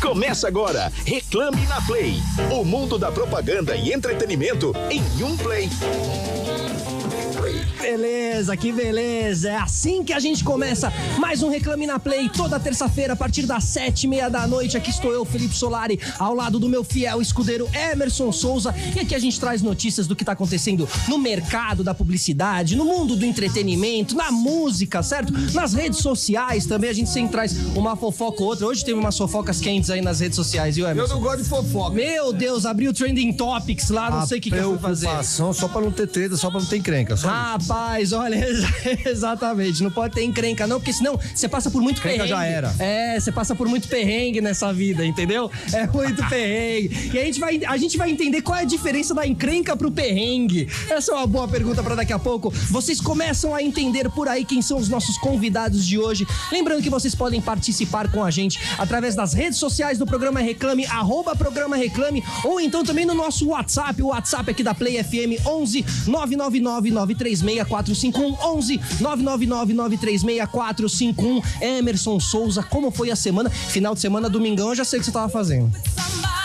Começa agora, Reclame na Play. O mundo da propaganda e entretenimento em um play. Beleza, que beleza. É assim que a gente começa mais um Reclame na Play toda terça-feira a partir das sete e meia da noite. Aqui estou eu, Felipe Solari, ao lado do meu fiel escudeiro Emerson Souza. E aqui a gente traz notícias do que está acontecendo no mercado da publicidade, no mundo do entretenimento, na música, certo? Nas redes sociais também a gente sempre traz uma fofoca ou outra. Hoje teve umas fofocas quentes aí nas redes sociais, viu, Emerson? Eu não gosto de fofoca. Meu Deus, abriu o Trending Topics lá, não sei o que, que eu fui fazer. Só pra não ter treta, só pra não ter encrenca. Só Rapaz, olha, exatamente. Não pode ter encrenca, não, porque senão você passa por muito Encrenca perrengue. já era. É, você passa por muito perrengue nessa vida, entendeu? É muito perrengue. E a gente, vai, a gente vai entender qual é a diferença da encrenca pro perrengue. Essa é uma boa pergunta pra daqui a pouco. Vocês começam a entender por aí quem são os nossos convidados de hoje. Lembrando que vocês podem participar com a gente através das redes sociais do programa Reclame, arroba programa Reclame, ou então também no nosso WhatsApp, o WhatsApp aqui da Play FM 11 999 936 451 11 999 936 451 Emerson Souza, como foi a semana? Final de semana, domingão, eu já sei o que você tava fazendo.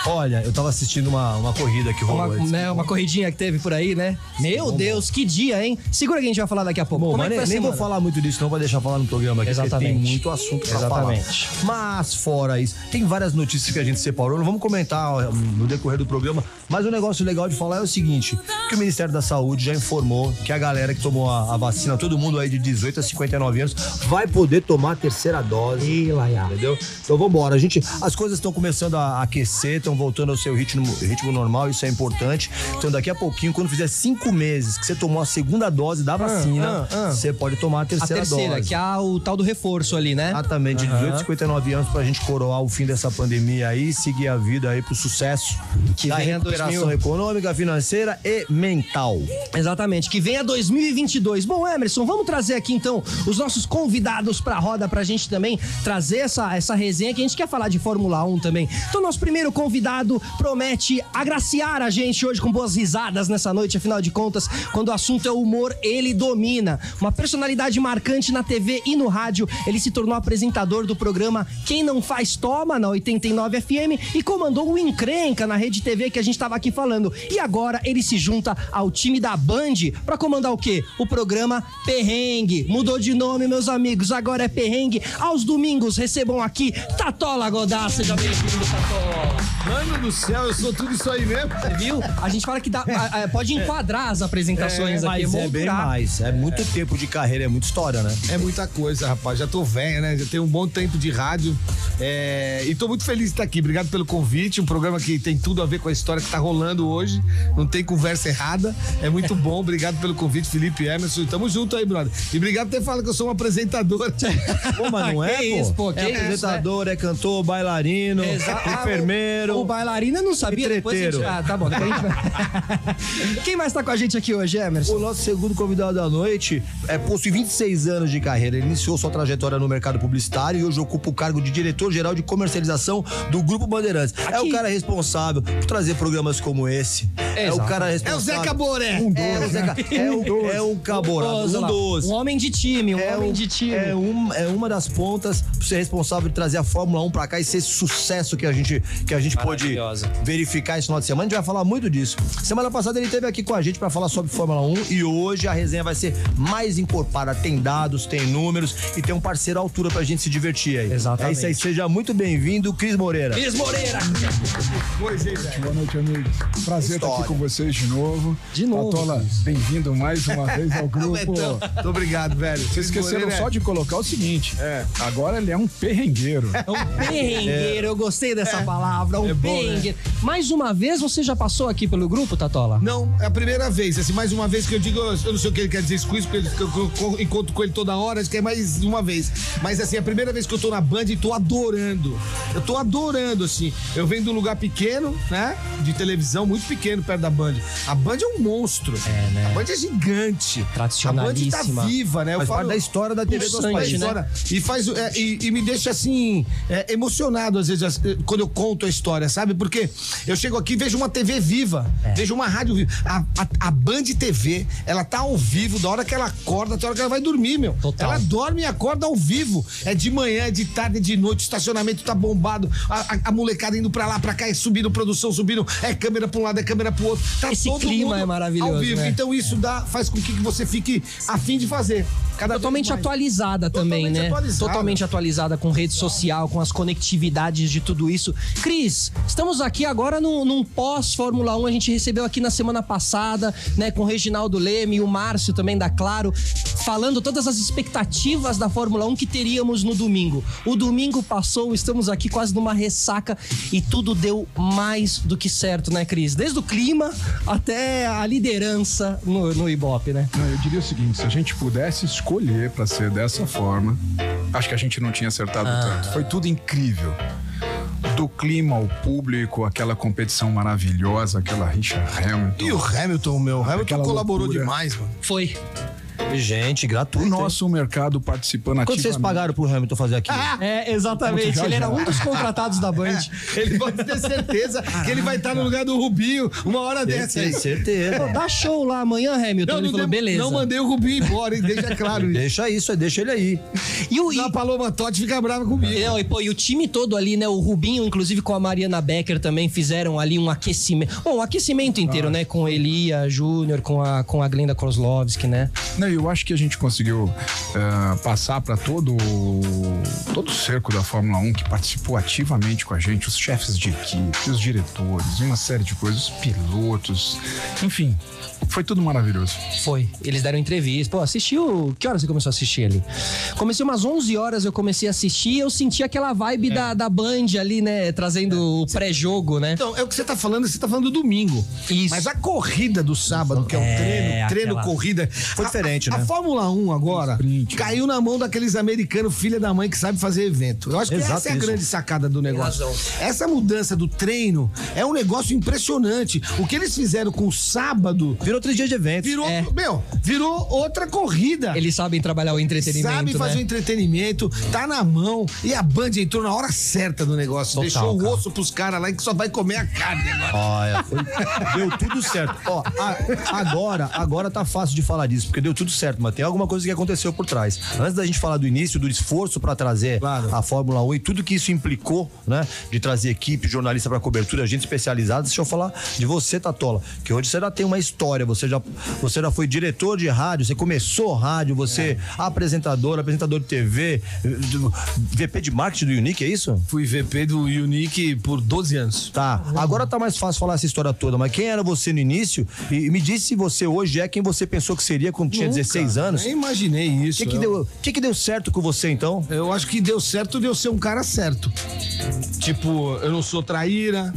Olha, eu tava assistindo uma, uma corrida que rolou. Uma, né, uma corridinha que teve por aí, né? Meu Deus, que dia, hein? Segura que a gente vai falar daqui a pouco. Bom, Como é mas que nem, nem vou falar muito disso, não, pra deixar falar no programa aqui, Exatamente. tem muito assunto pra Exatamente. falar. Mas, fora isso, tem várias notícias que a gente separou, não vamos comentar no decorrer do programa, mas o negócio legal de falar é o seguinte, que o Ministério da Saúde já informou que a galera que tomou a, a vacina, todo mundo aí de 18 a 59 anos, vai poder tomar a terceira dose. Ih, Laia. Entendeu? Então vambora. A gente, as coisas estão começando a aquecer, estão voltando ao seu ritmo, ritmo normal, isso é importante. Então daqui a pouquinho, quando fizer cinco meses que você tomou a segunda dose da vacina, ah, ah. você pode tomar a A terceira, terceira, dose. que é o tal do reforço ali, né? Exatamente, de 18 a 59 anos pra gente coroar o fim dessa pandemia aí, seguir a vida aí pro sucesso Que da venha recuperação 2000. econômica, financeira e mental. Exatamente, que venha 2022. Bom, Emerson, vamos trazer aqui então os nossos convidados pra roda pra gente também trazer essa, essa resenha que a gente quer falar de Fórmula 1 também. Então, nosso primeiro convidado promete agraciar a gente hoje com boas risadas nessa noite, afinal de contas, quando o assunto é humor, ele domina. Uma personalidade marcante na TV e no rádio, ele se tornou apresentador do programa Quem Não Faz Toma, na 89 FM, e comandou o Encrenca na Rede TV que a gente tava aqui falando. E agora ele se junta ao time da Band pra comandar o quê? O programa Perrengue. Mudou de nome, meus amigos, agora é Perrengue. Aos domingos recebam aqui Tatola Godá. Seja bem-vindo, Tatola. Mano do céu, eu sou tudo isso aí mesmo. Você viu? A gente fala que dá, a- a- pode enquadrar as apresentações aqui. Mas é bem mais. É muito tempo de carreira, é muita história, né? É muita coisa, rapaz. Já tô velho, né? Já tenho um bom tempo de rádio. É, E tô muito feliz de estar aqui. Obrigado pelo convite. Um programa que tem tudo a ver com a história que tá rolando hoje. Não tem conversa errada. É muito bom. Obrigado pelo convite, Felipe Emerson. Tamo junto aí, brother. E obrigado por ter falado que eu sou um apresentador. Pô, mas não é, pô. isso, pô, é isso, apresentador, é cantor, bailarino, Exato. enfermeiro. O bailarino eu não sabia. Depois a gente... Ah, tá bom. Gente. Quem mais tá com a gente aqui hoje, Emerson? O nosso segundo convidado da noite é, possui 26 anos de carreira. Ele iniciou sua trajetória no mercado publicitário e hoje ocupa o cargo de diretor-geral de comercialização do Grupo Bandeirantes. É Aqui. o cara responsável por trazer programas como esse. É o Exato. cara É o responsável. Zé Caboré. É o Zé Ca- É o, é Olha um lá, dos. Um homem de time, um É, homem um- de time. é, um- é uma das pontas por ser responsável de trazer a Fórmula 1 pra cá e ser esse sucesso que a gente, que a gente pôde verificar esse final de semana. A gente vai falar muito disso. Semana passada ele esteve aqui com a gente pra falar sobre Fórmula 1 e hoje a resenha vai ser mais encorpada. Tem dados, tem números e tem um parceiro à altura pra gente se divertir aí. Exatamente. É isso aí. Seja muito bem-vindo, Cris Moreira. Cris Moreira. Pois é, velho. Boa noite, amigos. Prazer estar História. aqui com vocês de novo. De novo, Patola, bem-vindo mais uma vez ao grupo. Betão. Muito obrigado, velho. Vocês esqueceram só de colocar o seguinte: É. agora ele é um perrengueiro. É um perrengueiro, eu gostei dessa palavra, um É bom, né? perrengueiro. Mais uma vez, você já passou aqui pelo grupo, Tatola? Não, é a primeira vez. Assim, mais uma vez que eu digo, eu não sei o que ele quer dizer com isso, porque eu, encontro com ele toda hora, acho que é mais uma vez. Mas assim, é a primeira vez que eu tô na Band e tô adorando. Eu tô adorando, assim. Eu venho de um lugar pequeno, né? De televisão, muito pequeno, perto da Band. A Band é um monstro. É, né? A Band é gigante. A Band tá Tradicionalíssima. viva, né? Eu Faz parte da história da TV do país. né? E, faz, é, e, e me deixa assim, é, emocionado às vezes as- quando eu conto a história, sabe? Porque eu chego aqui e vejo uma TV viva, vejo uma rádio viva. A, a, a Band TV, ela tá ao vivo da hora que ela acorda até a hora que ela vai dormir, meu. Total. Ela dorme e acorda ao vivo. É de manhã, é de tarde, é de noite, o estacionamento tá bombado. A, a- molecada indo pra lá, pra cá, é subindo produção, subindo. É câmera pra um lado, é câmera pro outro. Tá Esse clima é maravilhoso, Ao vivo. né? Então isso dá, faz com que você fique afim de fazer. Cada vez Totalmente mais. atualizada também, Totalmente né? atualizada. Totalmente atualizada com rede social, com as conectividades de tudo isso. Cris, estamos aqui agora num, num pós-Fórmula 1. A gente recebeu aqui na semana passada, né, com o Reginaldo Leme e o Márcio também da Claro, falando todas as expectativas da Fórmula 1 que teríamos no domingo. O domingo passou, estamos aqui quase numa ressaca e tudo deu mais do que certo, né, Cris? Desde o clima até a liderança no, no Ibope, né? Não, eu diria o seguinte: se a gente pudesse escolher pra ser dessa forma, acho que a gente não tinha acertado tanto. Foi tudo incrível. Do clima ao público, aquela competição maravilhosa, aquela rixa Hamilton. E o Hamilton, meu, o Hamilton Aquela colaborou loucura. demais, mano. Foi. Gente, o gratuito. hein? nosso mercado participando Quanto vocês pagaram pro Hamilton fazer aqui? É, exatamente. Ele era um dos contratados da Band. Ele pode ter certeza que ele vai estar no lugar do Rubinho uma hora dessa. Tem aí. certeza. Dá show lá amanhã, Hamilton. Ele falou, dei- beleza. não mandei o Rubinho embora, hein? Deixa claro isso. Deixa isso, deixa ele aí. E o, e, A Paloma Totti fica brava comigo. não, e, pô, e o time todo ali, né? O Rubinho, inclusive com a Mariana Becker também fizeram ali um aquecimento. Bom, um aquecimento inteiro, né? Com Elia Júnior, com a, com a Glenda Kozlovski, né? Não, eu acho que a gente conseguiu eh, passar para todo todo o cerco da Fórmula 1 que participou ativamente com a gente, os chefes de equipe, os diretores, uma série de coisas, os pilotos, enfim, foi tudo maravilhoso. Foi. Eles deram entrevista. Pô, assistiu. Que horas você começou a assistir ali? Comecei umas 11 horas, eu comecei a assistir e eu senti aquela vibe da, da Band ali, né? Trazendo o pré-jogo, né? Então, é o que você tá falando, você tá falando do domingo. Isso. Mas a corrida do sábado, que é o É, treino, treino, aquela- corrida. Foi a- diferente, a, né? A Fórmula 1 agora Sprint, caiu na mão daqueles americanos, filha da mãe, que sabe fazer evento. Eu acho que Exato essa é a isso. grande sacada do negócio. Essa mudança do treino é um negócio impressionante. O que eles fizeram com o sábado Virou três dias de evento. virou, É. meu, virou outra corrida. Eles sabem trabalhar o entretenimento, Sabe fazer o né? entretenimento, tá na mão. E a Band entrou na hora certa do negócio. Total, deixou o cara. osso pros caras lá que só vai comer a carne agora. Olha, foi- deu tudo certo. Ó, a- agora, agora tá fácil de falar disso, porque deu tudo certo, mas tem alguma coisa que aconteceu por trás. Antes da gente falar do início, do esforço pra trazer Claro. a Fórmula 1 e tudo que isso implicou, né? De trazer equipe, jornalista pra cobertura, gente especializada, deixa eu falar de você, Tatola, que hoje você já tem uma história, você já, você já foi diretor de rádio, você começou rádio, você apresentador, apresentador de TV, do- VP de marketing do Unique, é isso? Fui VP do Unique por 12 anos. Tá, agora tá mais fácil falar essa história toda, mas quem era você no início? E me disse se você hoje é quem você pensou que seria quando tinha 16 anos. Nem imaginei O isso. que que, eu, deu, que que deu certo com você então? eu acho que deu certo de eu ser um cara certo. Tipo, eu não sou traíra,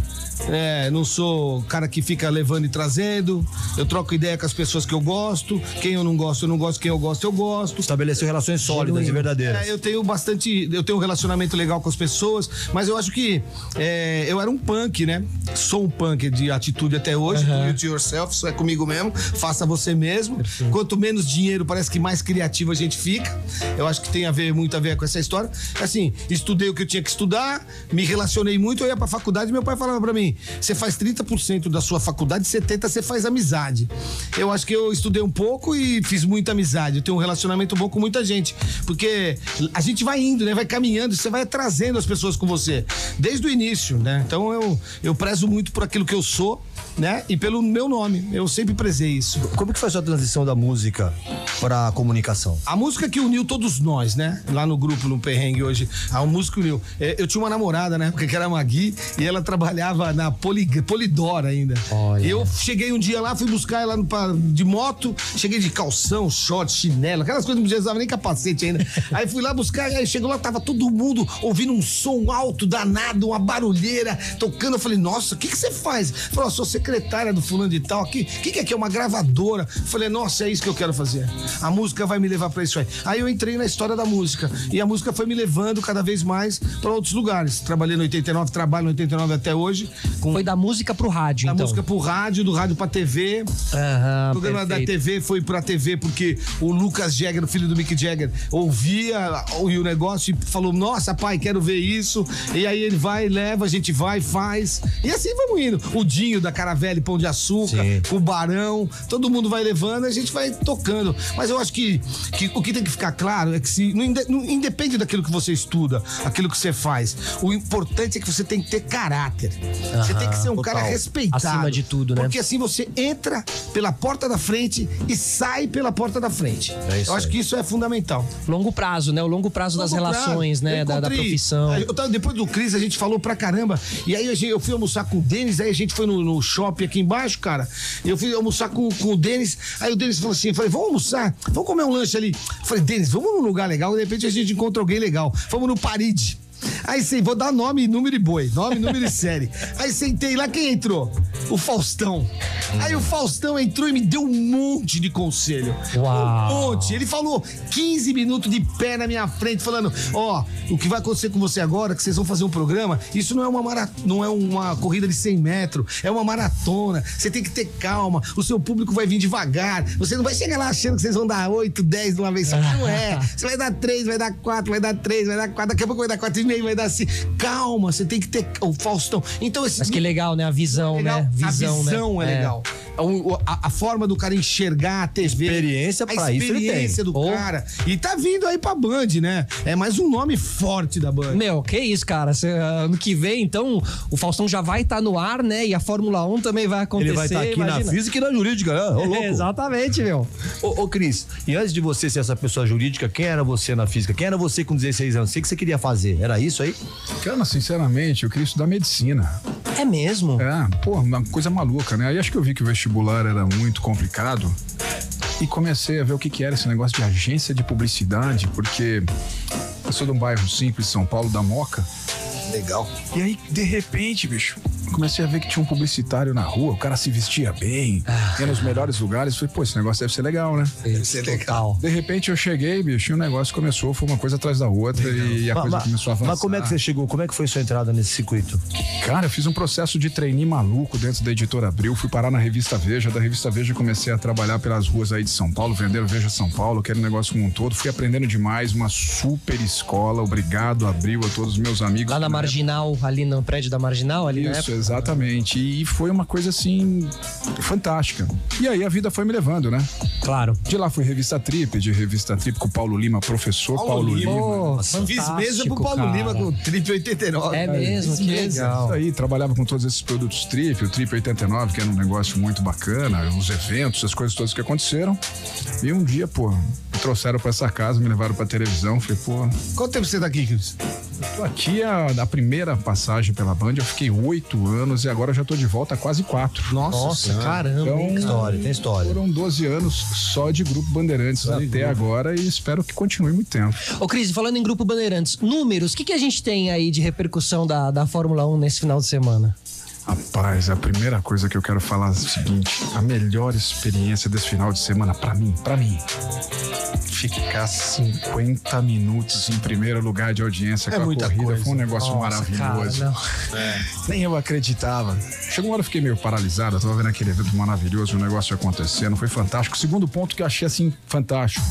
é, não sou cara que fica levando e trazendo. Eu troco ideia com as pessoas que eu gosto. Quem eu não gosto, eu não gosto. Quem eu gosto, eu gosto. Estabeleceu relações sólidas e verdadeiras. É, eu tenho bastante. Eu tenho um relacionamento legal com as pessoas, mas eu acho que é, eu era um punk, né? Sou um punk de atitude até hoje. Do it yourself, isso é comigo mesmo. Faça você mesmo. Quanto menos dinheiro, parece que mais criativo a gente fica. Eu acho que tem a ver, muito a ver com essa história. Assim, estudei o que eu tinha que estudar, me relacionei muito, eu ia pra faculdade e meu pai falava pra mim: você faz 30% da sua faculdade, 70% você faz amizade. Eu acho que eu estudei um pouco e fiz muita amizade. Eu tenho um relacionamento bom com muita gente. Porque a gente vai indo, né? Vai caminhando, você vai trazendo as pessoas com você. Desde o início, né? Então eu, eu prezo muito por aquilo que eu sou, né? E pelo meu nome. Eu sempre prezei isso. Como que foi a sua transição da música pra comunicação? A música que uniu todos nós, né? Lá no grupo, no Perrengue hoje. A música uniu. É, Eu tinha uma namorada, né? Porque que era a Magui e ela trabalhava na Poli, Polidora ainda. Olha. Eu cheguei um dia lá, fui buscar ela no, de moto, cheguei de calção, short, chinelo, aquelas coisas que não precisava nem capacete ainda. Aí fui lá buscar, aí chegou lá, tava todo mundo ouvindo um som alto, danado, uma barulheira, tocando. Eu falei, nossa, o que que você faz? Falou, sou secretária do fulano de tal aqui. O que, que é que é uma gravadora? Falei, nossa, é isso que eu quero fazer. A música vai me levar pra isso aí. Aí eu entrei na história da música. E a música foi me levando cada vez mais para outros lugares. Trabalhei no 89, trabalho no 89 até hoje. Com Foi da música pro rádio, da então. música pro rádio, do rádio pra TV. Aham, O programa da perfeito. TV foi pra TV porque o Lucas Jagger, o filho do Mick Jagger, ouvia o, o negócio e falou: Nossa, pai, quero ver isso. E aí ele vai, leva, a gente vai, faz. E assim vamos indo. O Dinho da Caravelle, Pão de Açúcar, Sim. o Barão, todo mundo vai levando, a gente vai tocando. Mas eu acho que, que o que tem que ficar claro é que se não, não independe daquilo que você estuda, aquilo que você faz. O importante é que você tem que ter caráter. você tem que ser um total. cara respeitado. Acima de tudo, né? Porque assim você entra pela porta da frente e sai pela porta da frente. É isso eu acho aí. que isso é fundamental. Longo prazo, né? O longo prazo das Longo relações, prazo. né? Da, da profissão. Eu tava- depois do Cris, a gente falou pra caramba. E aí eu fui almoçar com o Denis, aí a gente foi no, no shopping aqui embaixo, cara. Eu fui almoçar com, com o Denis. Aí o Denis falou assim: eu falei, vamos almoçar? Vamos comer um lanche ali. Eu falei, Denis, vamos num lugar legal, de repente a gente encontra alguém legal. Vamos no Paride. Aí sim, vou dar nome, número e boi. Nome, número e série. Aí sentei lá, quem entrou? O Faustão. Aí o Faustão entrou e me deu um monte de conselho. Uau. Um monte. Ele falou 15 minutos de pé na minha frente, falando: Ó, o que vai acontecer com você agora, que vocês vão fazer um programa, isso não é uma mara... não é uma corrida de 100 metros, é uma maratona. Você tem que ter calma, o seu público vai vir devagar. Você não vai chegar lá achando que vocês vão dar 8, 10 de uma vez só. Não é. Você vai dar 3, vai dar 4, vai dar 3, vai dar 4, daqui a pouco vai dar 4 e meio, vai dar assim. Calma, você tem que ter o Faustão. Então esse Mas que legal, né? A visão, legal. né? Visão, a visão né? é, legal. O- o- A, a forma do cara enxergar a TV. Experiência a pra isso ele tem. experiência do Oh. cara. E tá vindo aí pra Band, né? É mais um nome forte da Band. Meu, que isso, cara. Cê, ah, ano que vem, então, o Faustão já vai estar no ar, né? E a Fórmula 1 também vai acontecer. Ele vai estar aqui imagina. na física e na jurídica, né? Ô, louco. Exatamente, meu. Ô, ô, Cris, e antes de você ser essa pessoa jurídica, quem era você na física? Quem era você com 16 anos? O que que você queria fazer? Era isso aí? Cara, sinceramente, eu queria estudar medicina. É mesmo? É, pô, uma coisa maluca, né? Aí acho que eu vi que o vestibular era muito complicado e comecei a ver o que, que era esse negócio de agência de publicidade, porque eu sou de um bairro simples São Paulo, da Moca. Legal. E aí, de repente, bicho, comecei a ver que tinha um publicitário na rua, o cara se vestia bem, ia nos melhores lugares. Falei, pô, esse negócio deve ser legal, né? Deve ser legal. De repente eu cheguei, bicho, e o negócio começou, foi uma coisa atrás da outra e a Mas- coisa mas- começou a avançar. Mas como é que você chegou? Como é que foi sua entrada nesse circuito? Cara, eu fiz um processo de trainee maluco dentro da editora Abril, fui parar na revista Veja, da revista Veja comecei a trabalhar pelas ruas aí de São Paulo, vender o Veja São Paulo, que era um negócio como um todo, fui aprendendo demais, uma super escola, obrigado Abril, a todos os meus amigos. Lá na Marginal, ali no prédio da Marginal, ali na Isso, época. Exatamente. E foi uma coisa assim fantástica. E aí a vida foi me levando, né? Claro. De lá fui revista Trip, de revista Trip com o Paulo Lima, professor Paulo, Paulo Lima. Pô, Fiz mesa pro Paulo cara. Lima com o Trip 89. É cara. mesmo, que mesa. legal. Isso aí, trabalhava com todos esses produtos Trip, o Trip 89, que era um negócio muito bacana, os eventos, as coisas todas que aconteceram. E um dia, pô, me trouxeram pra essa casa, me levaram pra televisão, falei, pô, Quanto tempo você tá aqui, Cris? tô aqui a, a primeira passagem pela Band, eu fiquei oito anos e agora já tô de volta há quase quatro. Nossa, caramba. Então, cara. História, tem história. Foram 12 anos só de Grupo Bandeirantes até agora e espero que continue muito tempo. Ô, Cris, falando em Grupo Bandeirantes, números, o que, que a gente tem aí de repercussão da, da Fórmula 1 nesse final de semana? Rapaz, a primeira coisa que eu quero falar é o seguinte: a melhor experiência desse final de semana, pra mim, pra mim, ficar 50 minutos em primeiro lugar de audiência É com a corrida coisa. foi um negócio maravilhoso. Cara, Nem eu acreditava. Chegou uma hora eu fiquei meio paralisado, eu tava vendo aquele evento maravilhoso, o negócio acontecendo, foi fantástico. Segundo ponto que eu achei assim fantástico.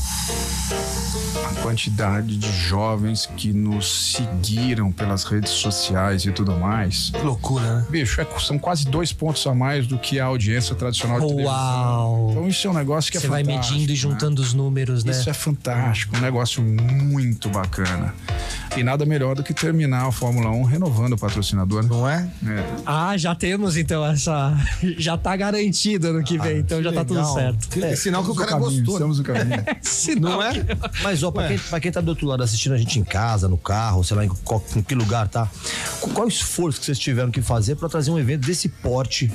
A quantidade de jovens que nos seguiram pelas redes sociais e tudo mais. Que loucura, né? Bicho, é- são quase dois pontos a mais do que a audiência tradicional de televisão. Uau! Então isso é um negócio que Você é vai fantástico. medindo e né? juntando os números, né? Isso é fantástico, um negócio muito bacana. E nada melhor do que terminar a Fórmula 1 renovando o patrocinador. Não é? É. Ah, já temos então essa. Já tá garantido ano que vem, então já tá tudo Legal. certo. Que- É sinal que o cara no caminho, gostou. Estamos no caminho. Sinal Não é? Mas, ó, pra quem, pra quem tá do outro lado assistindo a gente em casa, no carro, sei lá, em, qual- em que lugar tá, qual, o esforço que vocês tiveram que fazer pra trazer um evento desse porte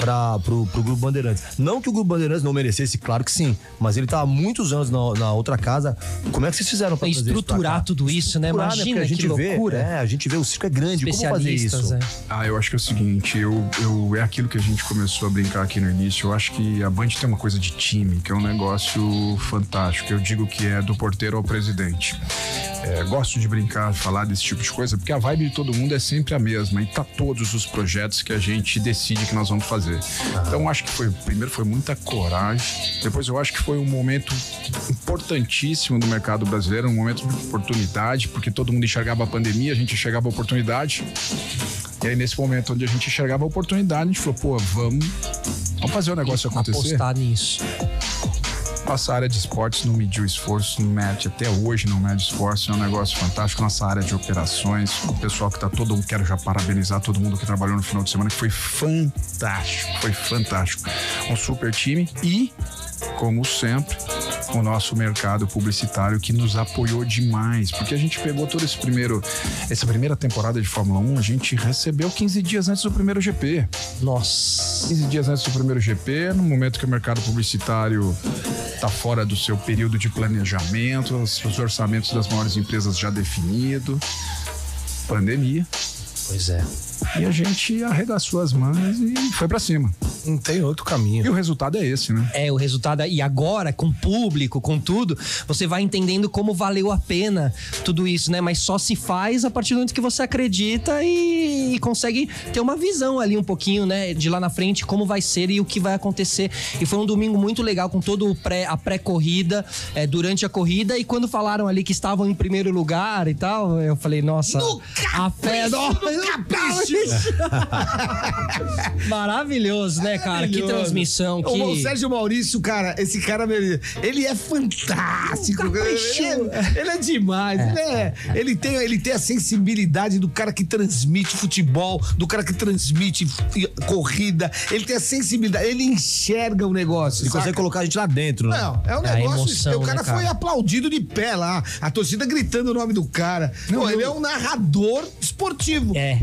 para pro, pro Grupo Bandeirantes. Não que o Grupo Bandeirantes não merecesse, claro que sim, mas ele tá há muitos anos na, na outra casa. Como é que vocês fizeram para estruturar tudo isso, né? Estruturar, Imagina Porque a gente que vê, loucura. é, a gente vê o circo é grande, como fazer isso? é. Ah, eu acho que é o seguinte, eu, eu, é aquilo que a gente começou a brincar aqui no início. Eu acho que a Band tem uma coisa de time, que é um negócio fantástico. Eu digo que é do porteiro ao presidente. É, gosto de brincar, falar desse tipo de coisa, porque a vibe de todo mundo é sempre a mesma e tá todos os projetos que a gente decide que nós vamos fazer. Então, eu acho que foi, primeiro foi muita coragem, depois eu acho que foi um momento importantíssimo do mercado brasileiro, um momento de oportunidade, porque todo mundo enxergava a pandemia, a gente enxergava a oportunidade. E aí, nesse momento onde a gente enxergava a oportunidade, a gente falou, pô, vamos, vamos fazer o negócio acontecer. Apostar nisso. Nossa área de esportes não mediu esforço, não mede, até hoje não mede esforço, é um negócio fantástico. Nossa área de operações, o pessoal que tá todo mundo, quero já parabenizar todo mundo que trabalhou no final de semana, que foi fantástico, foi fantástico. Um super time e, como sempre, o nosso mercado publicitário que nos apoiou demais, porque a gente pegou todo esse primeiro, essa primeira temporada de Fórmula 1, a gente recebeu 15 dias antes do primeiro GP. Nossa. 15 dias antes do primeiro GP, no momento que o mercado publicitário está fora do seu período de planejamento, os, os orçamentos das maiores empresas já definidos, pandemia. Pois é. E a gente arregaçou as mãos e foi para cima. Não tem outro caminho. E o resultado é esse, né? É, o resultado. E agora, com público, com tudo, você vai entendendo como valeu a pena tudo isso, né? Mas só se faz a partir do momento que você acredita e, e consegue ter uma visão ali um pouquinho, né? De lá na frente, como vai ser e o que vai acontecer. E foi um domingo muito legal com todo o pré, a pré-corrida, é, durante a corrida. E quando falaram ali que estavam em primeiro lugar e tal, eu falei, nossa, a fé. Nossa, Maravilhoso, né, cara? Que transmissão. Que... O Sérgio Maurício, cara, esse cara, ele, ele é fantástico. Ele é, ele é demais. Ele, é- ele tem, ele tem a sensibilidade do cara que transmite futebol, do cara que transmite corrida. Ele tem a sensibilidade, ele enxerga o negócio. Ele saca? consegue colocar a gente lá dentro, né? Não, é um É negócio. emoção, o cara né, cara? foi aplaudido de pé lá. A torcida gritando o nome do cara. Pô, ele é um narrador esportivo. É.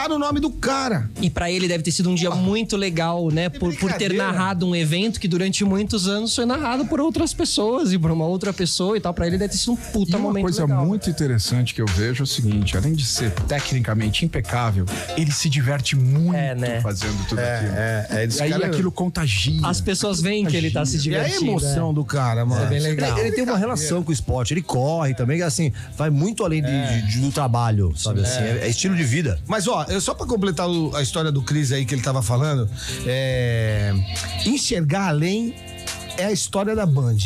Gritaram o nome do cara. E pra ele deve ter sido um dia muito legal, né? Por, por ter narrado um evento que durante muitos anos foi narrado por outras pessoas e por uma outra pessoa e tal. Pra ele deve ter sido um puta E uma momento coisa legal. muito interessante que eu vejo é o seguinte: além de ser tecnicamente impecável, ele se diverte muito É, né? fazendo tudo aquilo. é, é, E aí cara- aquilo contagia. As pessoas veem que ele tá se E a divertindo. emoção né? do cara, mano. É bem legal. Ele, ele tem uma relação com o esporte, ele corre também, assim, vai muito além de, de- de- do trabalho, sabe assim? É, é estilo de vida. Mas, ó, eu, só pra completar o- a história do Cris aí que ele tava falando, é, enxergar além é a história da Band.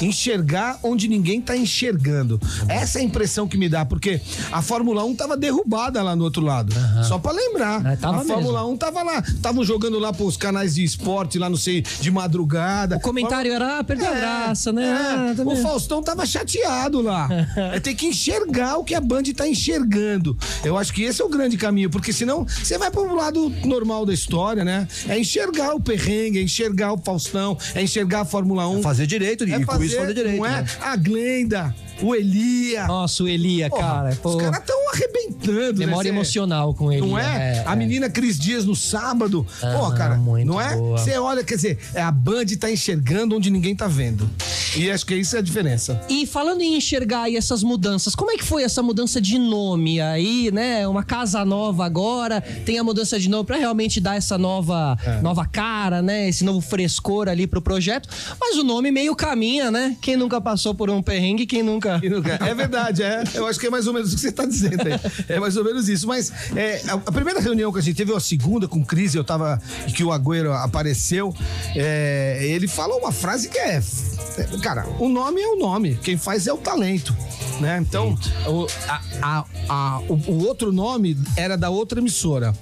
Enxergar onde ninguém tá enxergando. Essa é a impressão que me dá, porque a Fórmula 1 tava derrubada lá no outro lado. Só pra lembrar. É, a Fórmula 1 tava lá. Estavam jogando lá pros canais de esporte, lá não sei, de madrugada. O comentário era, ah, perdeu a graça, né? Ah, É, também. o Faustão tava chateado lá. é ter que enxergar o que a Band tá enxergando. Eu acho que esse é o grande caminho, porque senão você vai pro lado normal da história, né? É enxergar o perrengue, é enxergar o Faustão, é enxergar a Fórmula 1. Fazer direito e com isso fazer direito. não é? né? A Glenda, o Elia. Nossa, o Elia, Porra, cara. Pô, Os caras tão arrebentando, né? memória emocional com ele. Não é? a menina Cris Dias no sábado. Pô, Aham, cara, muito não é? boa. Você olha, quer dizer, é a Band tá enxergando onde ninguém tá vendo. E acho que isso é a diferença. E falando em enxergar aí essas mudanças, como é que foi essa mudança de nome aí, né? Uma casa nova agora, tem a mudança de nome pra realmente dar essa nova, É. nova cara, né? Esse novo frescor ali pro projeto. Mas o nome meio caminha, né? Quem nunca passou por um perrengue, quem nunca. E nunca- É verdade, é. Eu acho que é mais ou menos o que você está dizendo aí. É mais ou menos isso. Mas é, a, primeira reunião que a gente teve, ou a segunda com Cris, eu tava. que o Agüero apareceu, é, ele falou uma frase que é. é, Cara, o nome é o nome. Quem faz é o talento. Né? Então, o, a- a- a- o, o outro nome era da outra emissora.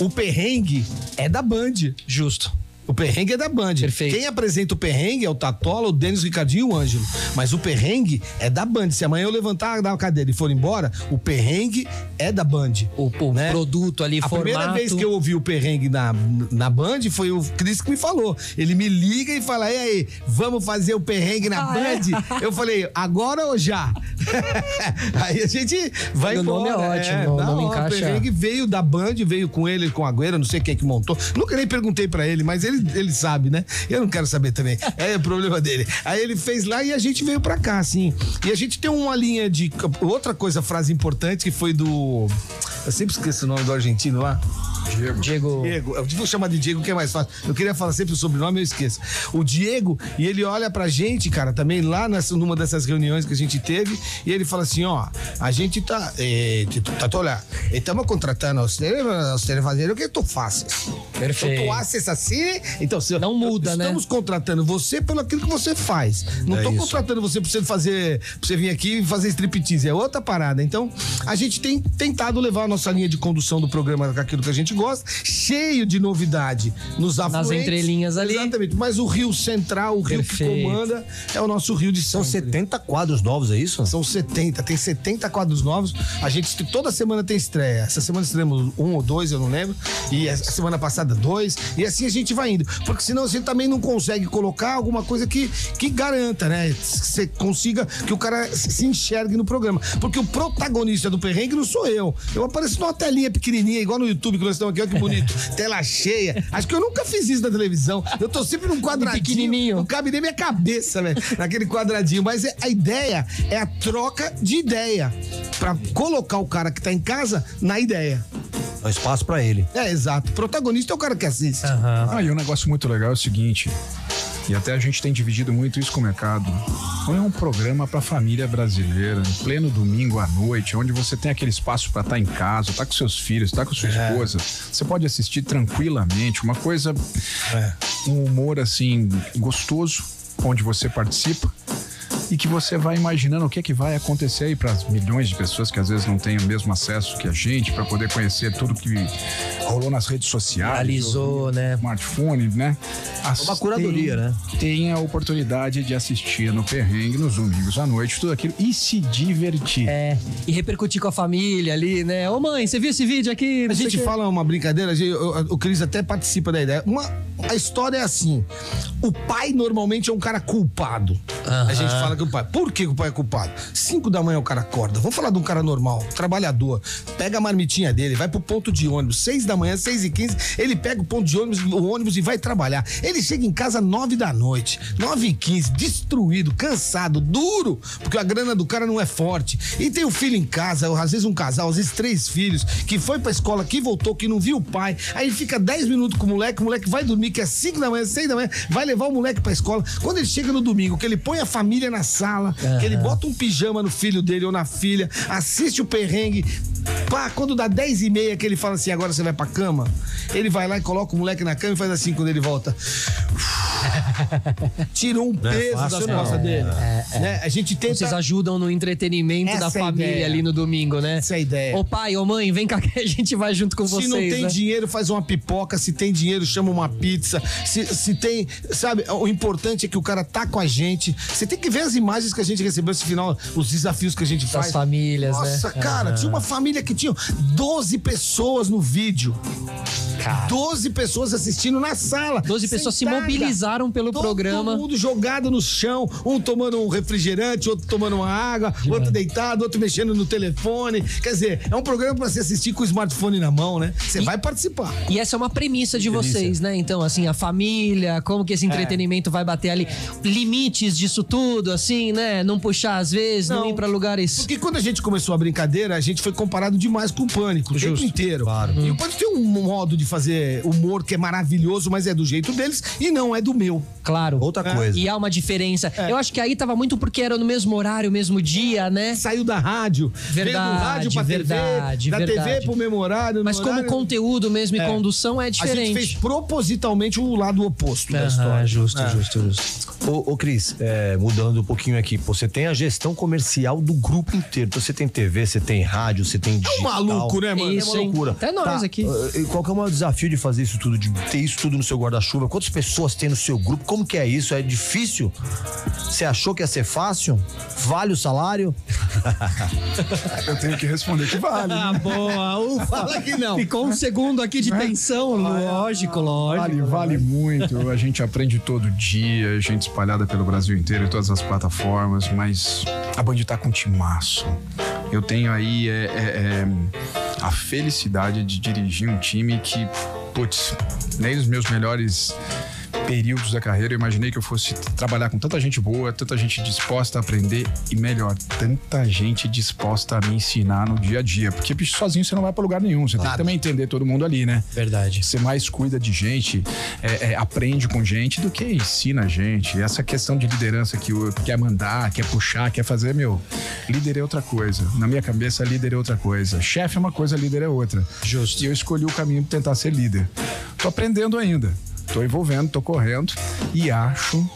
O perrengue é da Band. Justo. O perrengue é da Band. Perfeito. Quem apresenta o perrengue é o Tatola, o Denis, o Ricardinho e o Ângelo. Mas o perrengue é da Band. Se amanhã eu levantar da cadeira e for embora, o perrengue é da Band. O, o Né? produto ali, A formato. primeira vez que eu ouvi o perrengue na, na Band foi o Cris que me falou. Ele me liga e fala: E aí, vamos fazer o perrengue na Ah, é? Band? Eu falei, agora ou já? aí a gente vai O nome embora. é ótimo, o da nome hora. encaixa. O perrengue veio da Band, veio com ele, com a Agüero, não sei quem que montou. Nunca nem perguntei pra ele, mas ele, ele sabe, né? Eu não quero saber também. É o problema dele. Aí ele fez lá e a gente veio pra cá, assim. E a gente tem uma linha de. Outra coisa, frase importante, que foi do. Eu sempre esqueço o nome do argentino lá. Diego. Diego. Diego, eu vou chamar de Diego que é mais fácil. Eu queria falar sempre o sobrenome, eu esqueço. O Diego, e ele olha pra gente, cara, também lá nessa, numa dessas reuniões que a gente teve, e ele fala assim: ó, a gente tá. Eh, Tatola, estamos contratando você, você fazer o que tu fazes. Perfeito. Tu haces assim, então se, Não muda, né? Estamos contratando você pelo aquilo que você faz. Não É tô isso. contratando você pra você fazer, pra você vir aqui e fazer striptease, é outra parada. Então, a gente tem tentado levar nossa linha de condução do programa com aquilo que a gente gosta, cheio de novidade nos afluentes. entrelinhas ali. Exatamente, mas o Rio Central, o Rio que comanda, é o nosso Rio de São sempre. 70 quadros novos, é isso? São 70, tem 70 quadros novos. A gente toda semana tem estreia. Essa semana estreamos um ou dois, eu não lembro. E a semana passada dois. E assim a gente vai indo. Porque senão você também não consegue colocar alguma coisa que, que garanta, né? Que você consiga que o cara se se enxergue no programa. Porque o protagonista do perrengue não sou eu. Eu apareço numa telinha pequenininha, igual no YouTube que nós estamos aqui. Olha que bonito. Tela cheia. Acho que eu nunca fiz isso na televisão. Eu tô sempre num quadradinho. Pequenininho. Não cabe nem minha cabeça, velho, naquele quadradinho. Mas é- a ideia é a troca de ideia. Pra colocar o cara que tá em casa na ideia. Dá espaço pra ele. É, exato. O protagonista é o cara que assiste. Ah, e um negócio muito legal é o seguinte, e até a gente tem dividido muito isso com o mercado. Não é um programa para família brasileira, em pleno domingo à noite, onde você tem aquele espaço para estar em casa, tá com seus filhos, tá com sua esposa. Você pode assistir tranquilamente, uma coisa, um humor assim gostoso, onde você participa. E que você vai imaginando o que é que vai acontecer aí para as milhões de pessoas que às vezes não têm o mesmo acesso que a gente, para poder conhecer tudo que rolou nas redes sociais. Realizou, né? smartphone, né? Uma curadoria, né? Tem a oportunidade de assistir no perrengue, nos domingos à noite, tudo aquilo e se divertir. É, e repercutir com a família ali, né? Ô mãe, você viu esse vídeo aqui? A Não gente o quê. fala uma brincadeira, a gente- o, o Cris até participa da ideia. Uma, a história é assim: o pai normalmente é um cara culpado. A gente fala que o pai. Por que o pai é culpado? Cinco da manhã o cara acorda. Vamos falar de um cara normal, trabalhador. Pega a marmitinha dele, vai pro ponto de ônibus. Seis da manhã, seis e quinze, ele pega o ponto de ônibus, o ônibus e vai trabalhar. Ele chega em casa nove da noite, nove e quinze, destruído, cansado, duro, porque a grana do cara não é forte. E tem o filho em casa, às vezes um casal, às vezes três filhos, que foi pra escola, que voltou, que não viu o pai. Aí fica dez minutos com o moleque, o moleque vai dormir, que é cinco da manhã, seis da manhã, vai levar o moleque pra escola. Quando ele chega no domingo, que ele põe a família na sala, que ele bota um pijama no filho dele ou na filha, assiste o perrengue. Pá, quando dá dez e meia que ele fala assim, agora você vai pra cama, ele vai lá e coloca o moleque na cama e faz assim quando ele volta. Tirou um peso fácil, das não. costas dele. Né? A gente tenta. Vocês ajudam no entretenimento Essa da é família ideia. ali no domingo, né? Essa é a ideia. Ô pai, ô mãe, vem cá que a gente vai junto com Se vocês, não tem né? dinheiro, faz uma pipoca. Se tem dinheiro, chama uma pizza. Se, se tem, sabe, o importante é que o cara tá com a gente. Você tem que ver as imagens que a gente recebeu esse final, os desafios que a gente faz. famílias, né? Nossa, cara, tinha uma família que tinha 12 pessoas no vídeo. Cara. 12 pessoas assistindo na sala. 12 pessoas se mobilizaram pelo Todo programa. mundo jogado no chão, um tomando um refrigerante, outro tomando uma água, outro deitado, outro mexendo no telefone. Quer dizer, é um programa pra se assistir com o smartphone na mão, né? Você vai participar. E essa é uma premissa de vocês, né? Então, assim, a família, como que esse É. entretenimento vai bater ali. Limites disso tudo, assim, né? Não puxar às vezes, não, Não. ir pra lugares. Porque quando a gente começou a brincadeira, a gente foi comparado demais com o Pânico, o tempo inteiro. claro. E o Pânico tem um modo de fazer humor que é maravilhoso, mas é do jeito deles e não é do meu. Claro. Outra coisa. E há uma diferença. Eu acho que aí tava muito porque era no mesmo horário, mesmo dia, né? Saiu da rádio. veio do Verdade, rádio pra verdade, TV, da verdade. TV pro mesmo horário. no Mas como horário- conteúdo mesmo e É. condução é A gente diferente. fez propositalmente o lado oposto da Aham, história. justo, É. justo, justo. Ô, ô Cris, é, mudando um pouquinho aqui, pô, você tem a gestão comercial do grupo inteiro. Então, você tem TV, você tem rádio, você tem digital. maluco, né, mano? Isso, é uma loucura. Até nós aqui. uh, e Qual que é o maior desafio de fazer isso tudo, de ter isso tudo no seu guarda-chuva? Quantas pessoas tem no seu grupo? Como que é isso? É difícil? Você achou que ia ser fácil? Vale o salário? Eu tenho que responder que vale. Ah, boa, ufa. Fala que não. Ficou um segundo aqui de tensão, lógico, lógico. Vale, vale muito. A gente aprende todo dia, a gente espalhada pelo Brasil inteiro, em todas as plataformas, mas a Band tá com um timaço. Eu tenho aí é, é, é, a felicidade de dirigir um time que, putz, nem nos meus melhores períodos da carreira eu imaginei que eu fosse trabalhar com tanta gente boa, tanta gente disposta a aprender e melhor, tanta gente disposta a me ensinar no dia a dia. Porque bicho, sozinho você não vai pra lugar nenhum, você tem que também entender todo mundo ali, né? Verdade. Você mais cuida de gente, é, é, aprende com gente do que ensina gente. Essa questão de liderança que o- quer mandar, quer puxar, quer fazer, meu, líder é outra coisa. Na minha cabeça, líder é outra coisa. Chefe é uma coisa, líder é outra. Justo. E eu escolhi o caminho de tentar ser líder. Tô aprendendo ainda. Tô envolvendo, tô correndo e acho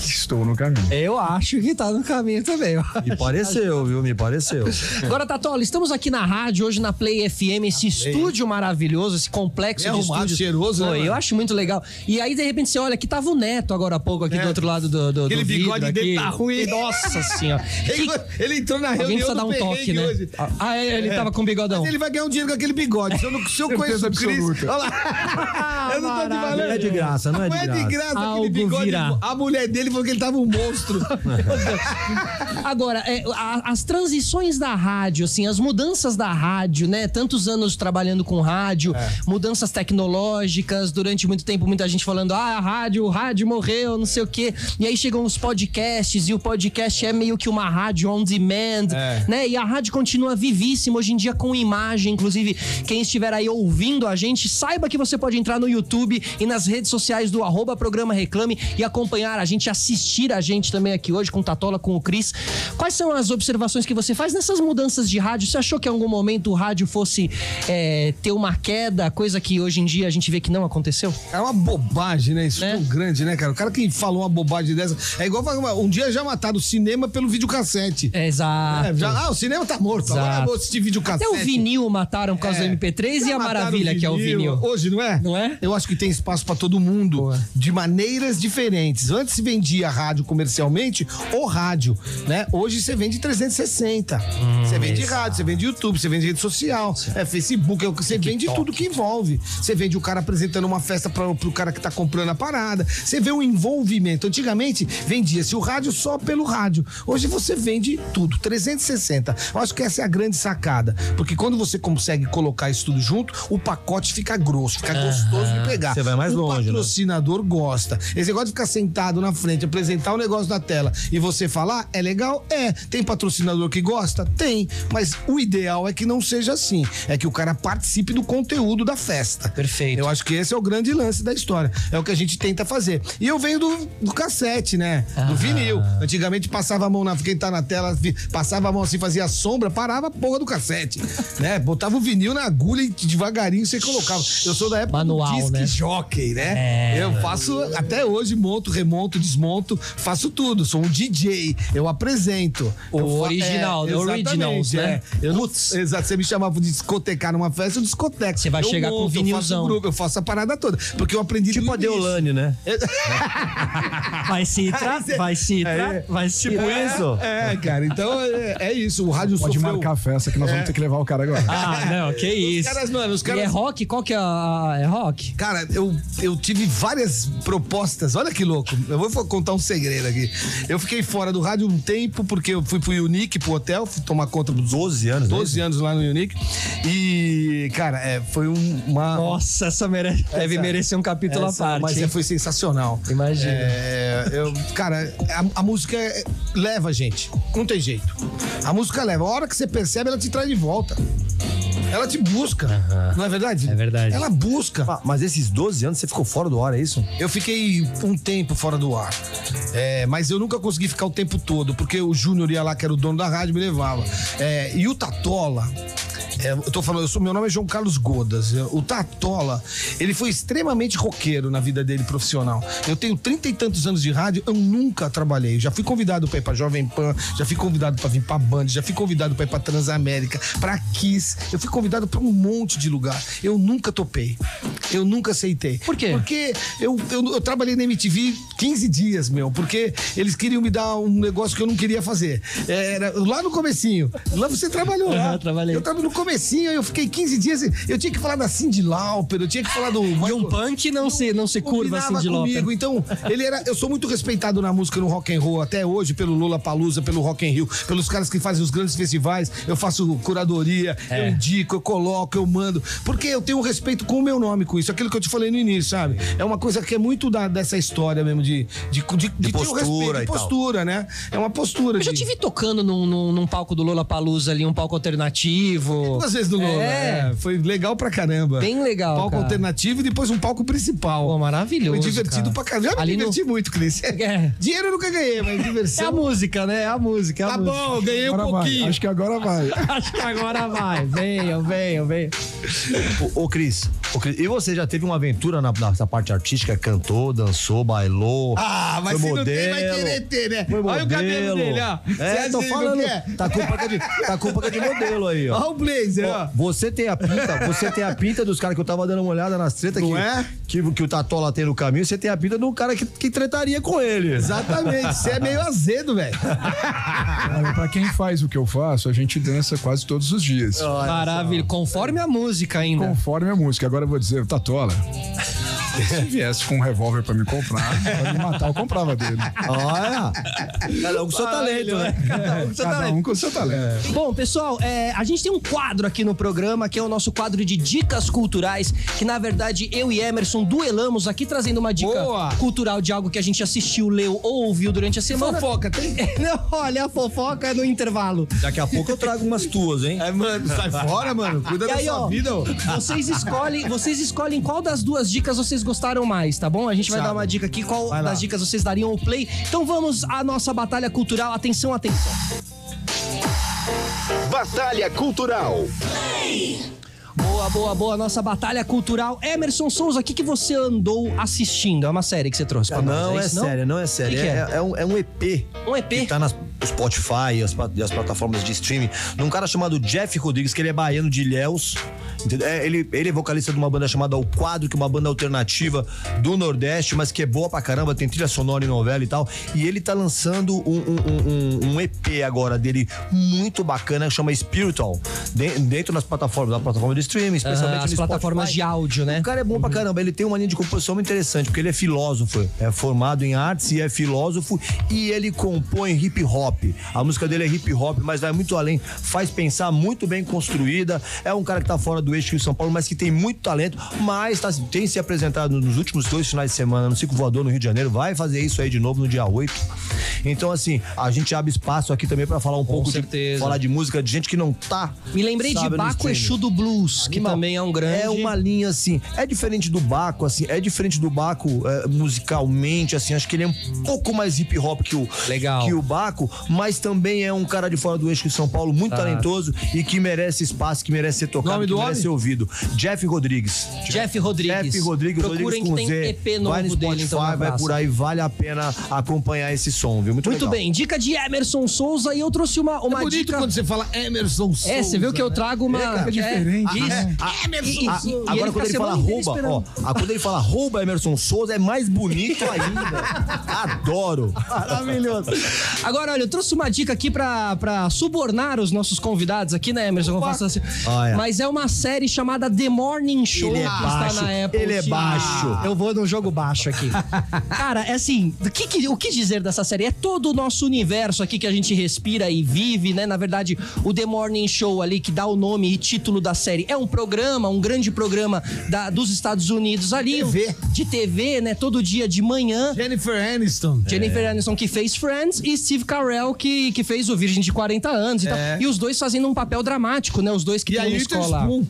que estou no caminho. Eu acho que tá no caminho também. Me pareceu, viu? Me pareceu. Agora, Tatola, estamos aqui na rádio, hoje na Play FM, esse estúdio maravilhoso, esse complexo Bem de arrumado, estúdios. cheiroso, né, Pô, mano? Eu acho muito legal. E aí, de repente, você olha, aqui tava o Neto agora há pouco, aqui do outro lado do, do, É. Aquele do vidro bigode dele aqui. tá ruim. Nossa senhora. Ele, Que- ele entrou na Alguém reunião precisa dar um toque, né? hoje. Ah, é, ele tava com bigodão. Mas ele vai ganhar um dinheiro com aquele bigode. Se eu, não, se eu conheço o Cris. Olha lá. Eu não tô te falando. Não é de graça, não é de Não é de graça. graça Algo aquele bigode. virá. A mulher dele falou que ele tava um monstro. Agora, é, a- as transições da rádio, assim, as mudanças da rádio, né? Tantos anos trabalhando com rádio, É. mudanças tecnológicas, durante muito tempo muita gente falando, ah, a rádio, o rádio morreu, não sei o quê. E aí chegam os podcasts, e o podcast é meio que uma rádio on demand, É. né? E a rádio continua vivíssima hoje em dia com imagem. Inclusive, quem estiver aí ouvindo a gente, saiba que você pode entrar no YouTube e nas redes sociais do arroba programa Reclame e acompanhar a gente, assistir a gente também aqui hoje com o Tatola, com o Cris. Quais são as observações que você faz nessas mudanças de rádio? Você achou que em algum momento o rádio fosse é, ter uma queda, coisa que hoje em dia a gente vê que não aconteceu? É uma bobagem, né? Isso Né? tão grande, né, cara? O cara que falou uma bobagem dessa. É igual um dia já mataram o cinema pelo videocassete. É, exato. É, já- ah, o cinema tá morto. Agora Exato. eu vou assistir videocassete. Até o vinil mataram por causa É. do MP3 e Já a mataram maravilha que é o vinil. Hoje, não é? Não é? Eu acho que tem espaço pra todo mundo Boa. de maneiras diferentes. Antes se vendia rádio comercialmente ou rádio, né? Hoje você vende 360. Hum, você vende rádio, você vende YouTube, você vende rede social, é Facebook, é o que você vende tudo que envolve. Você vende o cara apresentando uma festa pra, pro cara que tá comprando a parada. Você vê o envolvimento. Antigamente vendia-se o rádio só pelo rádio. Hoje você vende tudo, 360. Eu acho que essa é a grande sacada, porque quando você consegue colocar isso tudo junto, o pacote fica grosso, fica gostoso de pegar. Você vai mais o longe, né? patrocinador gosta. Esse negócio de ficar sentado na frente, apresentar o negócio na tela e você falar, é legal? É. Tem patrocinador que gosta? Tem. Mas o ideal é que não seja assim. É que o cara participe do conteúdo da festa. Perfeito. Eu acho que esse é o grande lance da história. É o que a gente tenta fazer. E eu venho do, do cassete, né? Do vinil. Antigamente passava a mão na. Quem tá na tela, passava a mão assim, fazia sombra, parava a porra do cassete. né? Botava o vinil na agulha e devagarinho você colocava. Eu sou da época Manual, do disc né? jockey, né? É. Eu faço até hoje, monto, remonto, desmonto, faço tudo. Sou um DJ, eu apresento. O Eu original, the exatamente, originals, né? é. Eu não, exato, você me chamava de discotecar numa festa, eu discoteco. Você vai Eu chegar com monto, eu vinilzão. faço grupo, eu faço a parada toda. Porque eu aprendi Tipo do a início. Deolane, né? Vai Citra, vai Citra, vai Citra. Tipo isso. É, cara, então é, é isso. O rádio Pode sofreu... marcar a festa que nós vamos ter que levar o cara agora. Ah, não, que isso. caras, mano, os E caras- é rock? Qual que é a... É rock? Cara, eu, eu tive várias propostas. Olha que louco. Eu vou contar um segredo aqui. Eu fiquei fora do rádio um tempo, porque eu fui pro Unique, pro hotel, fui tomar conta dos 12 anos, né? 12 anos lá no Unique. E, cara, é, foi um- uma. Nossa, essa mere... deve merecer um capítulo Essa- à parte. Mas hein? é, foi sensacional. Imagina. É, eu- cara, a, a música é- leva a gente. Não tem jeito. A música leva. A hora que você percebe, ela te traz de volta. Ela te busca. Não é verdade? É verdade. Ela busca. Ah, Mas esses 12 anos você ficou fora do ar, é isso? Eu fiquei um tempo fora do ar. É, mas eu nunca consegui ficar o tempo todo, porque o Júnior ia lá, que era o dono da rádio, me levava. É, e o Tatola. É, eu tô falando, eu sou, meu nome é João Carlos Godas. Eu- O Tatola, ele foi extremamente roqueiro na vida dele profissional. Eu tenho trinta e tantos anos de rádio, eu nunca trabalhei. Eu já fui convidado pra ir pra Jovem Pan, já fui convidado pra vir pra Band, já fui convidado pra ir pra Transamérica, pra Kiss. Eu fui convidado pra um monte de lugar. Eu nunca topei. Eu nunca aceitei. Por quê? Porque eu, eu, eu trabalhei na MTV 15 dias, meu, porque eles queriam me dar um negócio que eu não queria fazer. Era lá no comecinho. Lá você trabalhou lá. Aham, trabalhei. Eu tava no comecinho, eu fiquei 15 dias. Eu tinha que falar da Cindy Lauper, eu tinha que falar do. E um punk não se, não se curva assim Combinava de Lauper. comigo. Então, ele era. Eu sou muito respeitado na música no rock and roll até hoje, pelo Lula Palusa, pelo Rock in Rio, pelos caras que fazem os grandes festivais. Eu faço curadoria, É. eu indico, eu coloco, eu mando. Porque eu tenho um respeito com o meu nome com isso. Aquilo que eu te falei no início, sabe? É uma coisa que é muito da- dessa história mesmo de, de, de, de ter o postura respeito, de e tal. postura, né? É uma postura. Eu já de- tive tocando num, num, num palco do Lola Palusa ali, um palco alternativo. Duas vezes no Lula. É. É, foi legal pra caramba. Bem legal, Palco cara. alternativo e depois um palco principal. Pô, maravilhoso. Foi divertido cara. pra caramba. Eu me Ali no- diverti muito, Cris. É. Dinheiro eu nunca ganhei, mas É a diversão. música, né? É a música. É a Tá música. bom, ganhei um Agora vai. pouquinho. Acho que agora vai. Acho que agora vai. Venham, venham, venham. Ô, ô, Cris, ô, Cris, e você já teve uma aventura na, nessa parte artística? Cantou, dançou, bailou? Ah, mas foi se modelo, não tem, vai querer ter, né? Foi Olha o cabelo modelo. dele, ó. É, tô falando. quer? Tá com de, tá com de modelo aí, ó. Olha o blazer, ó. Você tem a pinta, você tem a pinta dos caras que eu tava dando uma olhada nas tretas que, é? que, que o Tatola tem no caminho, você tem a pinta de um cara que, que tretaria com ele. Exatamente. Você é meio azedo, velho. Pra quem faz o que eu faço, a gente dança quase todos os dias. Maravilha. Conforme a música ainda. Conforme a música. Agora eu vou dizer, Tatola. Se viesse com um revólver pra me comprar, pra me matar, eu comprava dele. Olha, cada um com seu talento, né? Cada um com seu Cada talento. um com o seu talento. Bom, pessoal, é, a gente tem um quadro aqui no programa, que é o nosso quadro de dicas culturais, que na verdade eu e Emerson duelamos aqui, trazendo uma dica Boa! cultural de algo que a gente assistiu, leu ou ouviu durante a semana. Fofoca, tem? Não, olha, a fofoca é no intervalo. Daqui a pouco eu trago umas tuas, hein? É, mano, sai fora, mano. Cuida E da aí, sua ó, vida, ó. vocês escolhem, vocês escolhem qual das duas dicas vocês gostaram mais, tá bom? A gente vai Sabe. dar uma dica aqui, qual Vai lá. das dicas vocês dariam o play. Então vamos à nossa batalha cultural. Atenção, atenção. Batalha Cultural. Boa, boa, boa. Nossa batalha cultural. Emerson Souza, o que, que você andou assistindo? É uma série que você trouxe pra nós, Não é isso, sério, não é sério. Que que é, é um, é um EP. Um EP? Que tá nas Spotify e as, as plataformas de streaming. Num cara chamado Jeff Rodrigues, que ele é baiano de Ilhéus. É, ele, ele é vocalista de uma banda chamada O Quadro, que é uma banda alternativa do Nordeste, mas que é boa pra caramba, tem trilha sonora e novela e tal. E ele tá lançando um, um- um- um EP agora dele muito bacana, que chama Spiritual. de- dentro das plataformas, da plataforma de streaming, especialmente Ah, as plataformas Spotify. de áudio, né? O cara é bom pra caramba, ele tem uma linha de composição muito interessante, porque ele é filósofo, é formado em artes e é filósofo e ele compõe hip hop. A música dele é hip hop, mas vai muito além, faz pensar muito bem construída. É um cara que tá fora do eixo Rio São Paulo, mas que tem muito talento, mas tá- tem se apresentado nos últimos dois finais de semana no Ciclo Voador no Rio de Janeiro, vai fazer isso aí de novo no dia 8. Então, assim, a gente abre espaço aqui também pra falar um pouco certeza. de falar de música de gente que não tá. Me lembrei de sabe, Baco. Exu do Blues, que Animal. também é um grande. É uma linha assim. É diferente do Baco, assim. É diferente do Baco é, musicalmente, assim. Acho que ele é um pouco mais hip hop que o, Legal. que o Baco, mas também é um cara de fora do eixo de São Paulo, muito talentoso e que merece espaço, que merece ser tocado, Nome que do merece homem? ser ouvido. Jeff Rodrigues. Jeff Rodrigues. Jeff Rodrigues, Procurem Rodrigues que com tem Z. EP novo vai no Spotify, dele, então vai por aí, vale a pena acompanhar esse som, viu? Muito, Muito legal. bem, dica de Emerson Souza e eu trouxe uma, uma É bonito dica. quando você fala Emerson Souza. É, você viu que eu né? trago uma. cara, é diferente, isso. né? E- e- Ah, e agora quando ele fala rouba, ó, ah, quando ele fala rouba Emerson Souza é mais bonito ainda. Adoro. Maravilhoso. Agora, olha, trouxe uma dica aqui pra, pra subornar os nossos convidados aqui, né, Emerson? Eu faço assim. Olha. Mas é uma série chamada The Morning Show, Ele é que baixo, está na Apple ele é baixo. Eu vou no jogo baixo aqui. Cara, é assim, o que, que- o que dizer dessa série? É todo o nosso universo aqui que a gente respira e vive, né? Na verdade, o The Morning Show ali, que dá o nome e título da série, é um programa, um grande programa da- dos Estados Unidos ali. TV. De TV, né? Todo dia de manhã. Jennifer Aniston. Jennifer Aniston que fez Friends e Steve Carell Carell que, que fez o Virgem de 40 anos e tal. E os dois fazendo um papel dramático, né? Os dois que E estão aí, na escola. Witherspoon.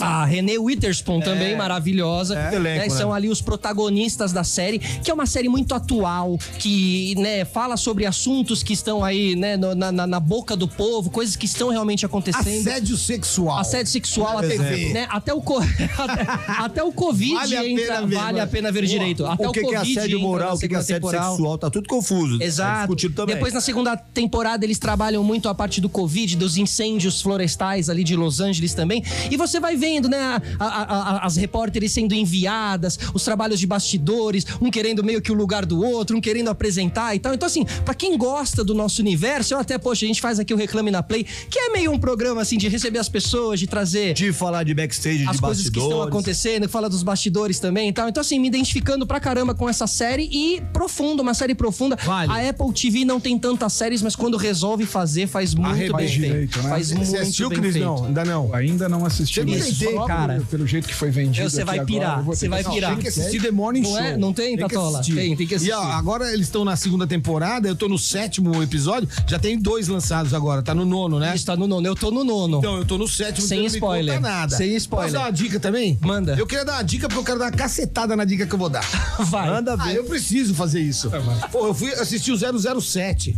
A Renée Witherspoon também, maravilhosa. É. né? Elenco, São né? ali os protagonistas da série, que é uma série muito atual, que né, fala sobre assuntos que estão aí né, na, na- na boca do povo, coisas que estão realmente acontecendo. Assédio sexual. Assédio sexual, até, né, até, o, até, até o Covid Vale a entra, pena ver, vale a pena ver direito. Até o que, que é Covid assédio moral, o que, que é assédio temporada. sexual, tá tudo confuso. É Exato. Depois, na segunda temporada, eles trabalham muito a parte do Covid, dos incêndios florestais ali de Los Angeles também. E você vai vendo, né, a- a- a- as repórteres sendo enviadas, os trabalhos de bastidores, um querendo meio que o lugar do outro, um querendo apresentar e tal. Então, assim, pra quem gosta do nosso universo, eu até, poxa, a gente faz aqui o Reclame na Play, que é meio um programa, assim, de receber as pessoas, de trazer De falar de backstage, as de coisas que estão bastidores. acontecendo, fala dos bastidores também e tal. Então, assim, me identificando pra caramba com essa série e profunda, uma série profunda. Vale. A Apple TV não tem tantas séries, mas quando resolve fazer, faz muito Arrebenta. bem feito. Direito, né? Faz Você muito assistiu, bem Cris? feito. Não, ainda não. Ainda não assisti. Você só cara. Pelo, jeito que foi vendido. Você vai pirar, você vai pirar. Tem que assistir The Morning Não Show. é? Não tem, Tatola? Tem, tem que assistir. E ó, agora eles estão na segunda temporada, eu tô no sétimo episódio, já tem dois lançados agora, tá no nono, né? Está no nono, eu tô no nono. Então, eu tô no sétimo, Sem então não spoiler. nada. Sem spoiler. Posso dar uma dica também? Manda. Eu queria dar uma dica porque eu quero dar uma cacetada na dica que eu vou dar. Vai. Manda Ah, ver. eu preciso fazer isso. Pô, eu fui assistir o 007.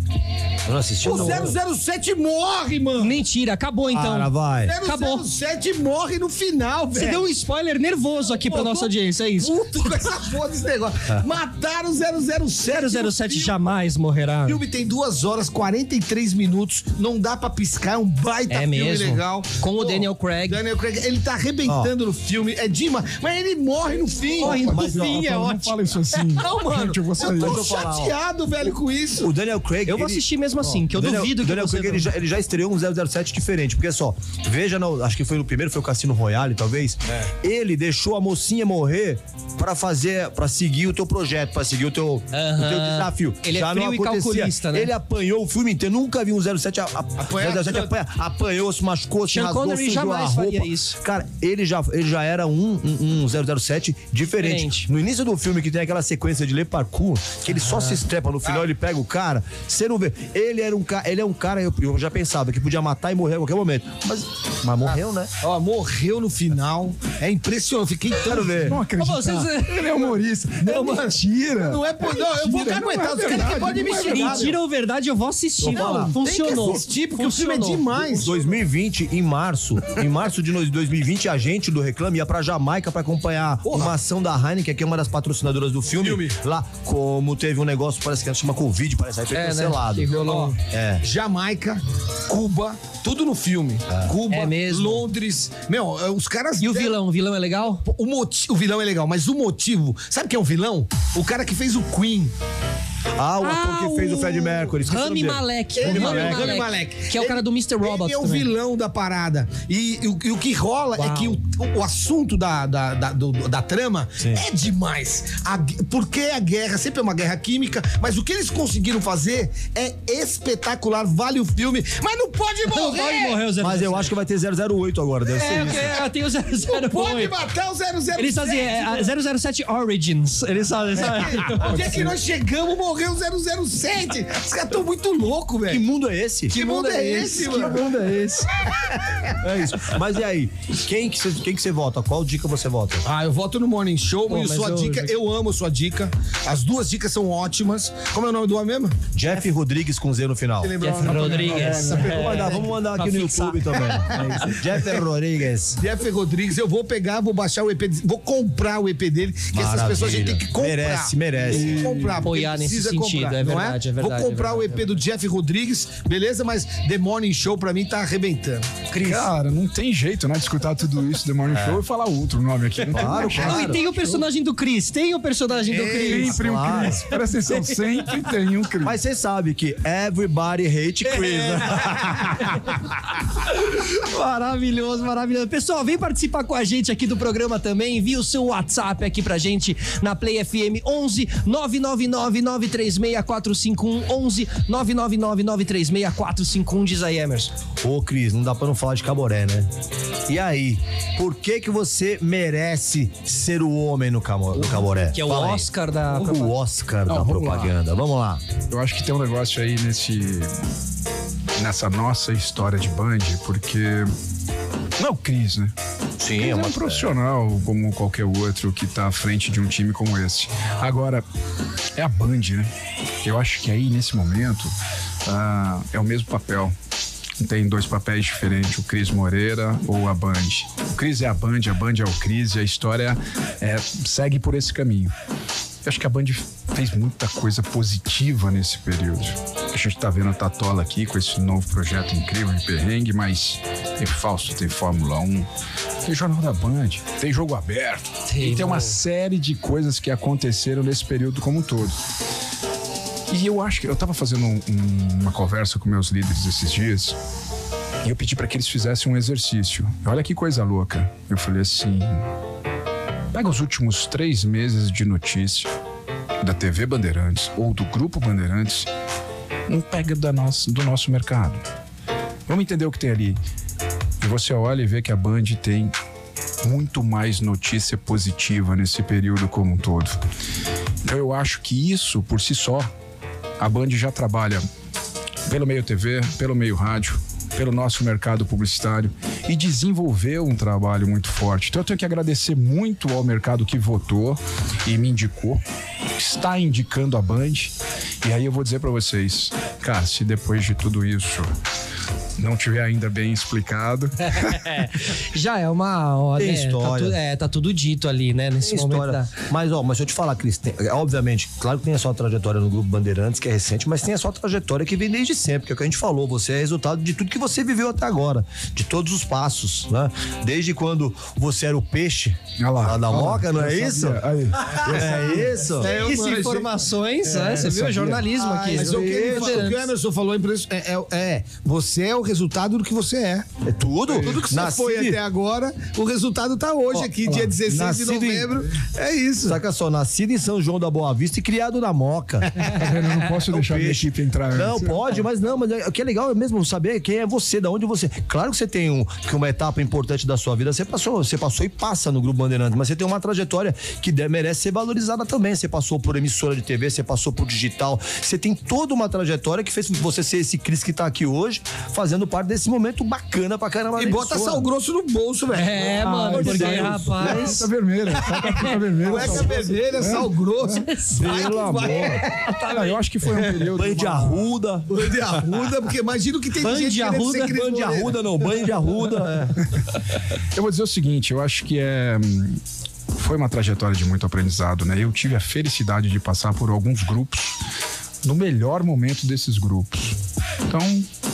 Eu não assisti, O não. 007 morre, mano. Mentira, acabou então. Cara, vai. Acabou. 007 morre no final, velho. Você deu um spoiler nervoso aqui pra Pô, nossa tô audiência, é isso? Puto com essa porra desse negócio. Mataram o 007. 007 jamais morrerá. O filme tem 2 horas 43 minutos, não dá pra piscar, é um baita É filme mesmo. legal. Com o Pô, Daniel Craig. Daniel Craig, ele tá arrebentando no filme, é demais. Mas ele morre no fim. Morre no Mas, ó, fim, é Não ótimo. fala isso assim. Não, mano, Que eu vou sair. eu tô ó. chateado, velho, com isso. O Daniel Craig. Eu vou ele- assistir mesmo assim, que eu o Daniel, duvido o que Daniel você... Craig ele já, ele já estreou um 007 diferente, porque só, veja, no- acho que foi no primeiro, foi o Cassino Royale, talvez. É. Ele deixou a mocinha morrer pra fazer, pra seguir o teu projeto, pra seguir o teu, o teu desafio. Ele é já frio não e acontecia. calculista, né? Ele apanhou o filme inteiro, nunca vi um 07 a, a, Apanhar 007 tanto. apanha, apanhou, se machucou, se Sean rasgou, Connery sujou jamais a roupa. faria isso. Cara, ele já, ele já era um, um, um 007 diferente. Diferente. No início do filme, que tem aquela sequência de Le Parkour, que ele só se estrepa no final, ele pega o cara, você não vê. Ele era um cara, ele é um cara, eu, eu já pensava que podia matar e morrer a qualquer momento. Mas, mas morreu, né? Ó, morreu no final. É impressionante. Fiquei ver. Não acredito. Ele é humorista. Não, mano. mentira. Não é por. Não, eu vou não é Os caras que verdade, podem me é xingar. verdade. Mentira ou verdade, eu vou assistir. Não, funcionou. Tem que assistir, porque o filme é Funcionou. demais. 2020, em março, em março de 2020, a gente do Reclame ia pra Jamaica pra acompanhar uma ação da Heineken, que é uma das patrocinadoras do filme. Filme. Lá, como teve um negócio, parece que chama Covid, parece aí foi É, né? cancelado. Que rolou. É. Jamaica, Cuba, tudo no filme. Cuba, É mesmo. Londres. Meu, é, os caras. E o vilão? O vilão é legal? O, moti- o vilão é legal, mas o motivo. Sabe quem é o vilão? O cara que fez o Queen. Ah, o ator que fez o Fred Mercury. Rami dele. Malek. Ele, Rami Malek. Malek. Que é o cara do Mr. Robot Ele é o também. vilão da parada. E, e o, e o que rola é Uau. que o, o assunto da, da, da, do- da trama é demais. A porque a guerra sempre é uma guerra química, mas o que eles conseguiram fazer é espetacular. Vale o filme, mas não pode morrer! Não pode morrer o 007. Mas eu acho que vai ter 008 agora, deve É, ser isso. tem o 008. Pode matar o 007. Eles fazem é, a 007 Origins. Eles fazem, sabe? Onde é que nós chegamos? Morreu o 007. Os caras estão muito loucos, Que velho. mundo é esse? Que mundo é esse, Que mano? mundo é esse? É isso. Mas e aí? Quem que você quem que você vota? Qual dica você vota? Ah, eu voto no Morning Show Pô, e sua eu- dica, eu amo sua dica. As duas dicas são ótimas. Como é o nome do homem mesmo? Jeff Rodrigues com Z no final. Jeff Rodrigues. Vamos mandar, vamos mandar aqui no fixar. YouTube também. É isso. Jeff Rodrigues. Jeff Rodrigues, eu vou pegar, vou baixar o EP, vou comprar o EP dele, que essas Maravilha. pessoas a gente tem que comprar. Merece, merece. Tem que comprar, Apoiar nesse precisa sentido, comprar, é não verdade, é verdade, Vou comprar é o verdade, EP do Jeff Rodrigues, beleza? Mas The Morning Show pra mim tá arrebentando. Cris. Cara, não tem jeito, né? De escutar tudo isso do Morning Show e falar outro nome aqui. Não Claro, tem claro. e tem o personagem do Chris. Tem o personagem do Chris. Sempre um Claro. Chris. Presta atenção, sempre tem um Chris. Mas você sabe que everybody hate Chris, né? Maravilhoso, maravilhoso. Pessoal, vem participar com a gente aqui do programa também. Envia o seu WhatsApp aqui pra gente na Play FM 11 999 93645 11 999 93645 diz aí, Emerson. Ô, Cris, não dá pra não falar de caboré, né? E aí, por que que você merece ser o homem no, camo, no caboré? Que é o Fala aí. Oscar da O propaganda. Oscar Não, da vamos lá. propaganda. Vamos lá. Eu acho que tem um negócio aí nesse. nessa nossa história de Band, porque. Não é o Cris, né? Sim, Ele é um profissional como qualquer outro que tá à frente de um time como esse. Agora, é a Band, né? Eu acho que aí, nesse momento, ah, é o mesmo papel. Tem dois papéis diferentes, o Cris Moreira ou a Band. O Cris é a Band, a Band é o Cris e a história é, segue por esse caminho. Eu acho que a Band fez muita coisa positiva nesse período. A gente tá vendo a Tatola aqui com esse novo projeto incrível de perrengue, mas tem Fausto, tem Fórmula 1, tem Jornal da Band, tem jogo aberto. Tem, e tem uma mano. série de coisas que aconteceram nesse período como um todo. E eu acho que eu tava fazendo um- um- uma conversa com meus líderes esses dias e eu pedi para que eles fizessem um exercício. Olha que coisa louca. Eu falei assim: pega os últimos três meses de notícia da TV Bandeirantes ou do Grupo Bandeirantes, não pega da nossa, do nosso mercado. Vamos entender o que tem ali. E você olha e vê que a Band tem muito mais notícia positiva nesse período como um todo. Então eu acho que isso, por si só, a Band já trabalha pelo meio TV, pelo meio rádio, pelo nosso mercado publicitário e desenvolveu um trabalho muito forte. Então eu tenho que agradecer muito ao mercado que votou e me indicou, está indicando a Band. E aí eu vou dizer para vocês, cara, se depois de tudo isso não tiver ainda bem explicado, Já é uma. Tem né, história. Tá, tu- é, tá tudo dito ali, né? Nesse Tem momento. história. Da... Mas, ó, mas deixa eu te falar, Cris, tem- é, obviamente, claro que tem a sua trajetória no Grupo Bandeirantes, que é recente, mas tem a sua trajetória que vem desde sempre, que é o que a gente falou. Você é resultado de tudo que você viveu até agora, de todos os passos, né? Desde quando você era o peixe Olha lá, lá da Moca, não é isso? Aí. É isso? Isso, informações, né? Você viu? Jornalismo aqui. Mas o que, o que o Emerson falou é, é, é, é, você é o resultado do que você é. É tudo? Tudo que você Nascido foi até agora, o resultado tá hoje Ó, aqui, ó dia lá. 16 de Nascido em- novembro. É isso. Saca só, nascido em São João da Boa Vista e criado na Moca. Eu não posso deixar a minha peixe. equipe entrar Não, antes. pode, mas não, mas é- o que é legal é mesmo saber quem é você, da onde você. Claro que você tem um, que uma etapa importante da sua vida, você passou, você passou e passa no Grupo Bandeirantes, mas você tem uma trajetória que merece ser valorizada também. Você passou por emissora de TV, você passou por digital, você tem toda uma trajetória que fez você ser esse Cris que tá aqui hoje, fazendo parte desse momento bacana pra caramba. E da bota sal grosso no bolso, velho. É, mano, meu porque, Deus. rapaz. Tá vermelha, tá vermelha. Cueca vermelha, sal grosso. Vai amor. vai. Ah, eu acho que foi um período. Banho de arruda. Banho de arruda, porque imagina o que tem Banho gente de arruda, ser Banho de arruda, não, banho de arruda. é. Eu vou dizer o seguinte, eu acho que é. Foi uma trajetória de muito aprendizado, né? Eu tive a felicidade de passar por alguns grupos no melhor momento desses grupos. Então,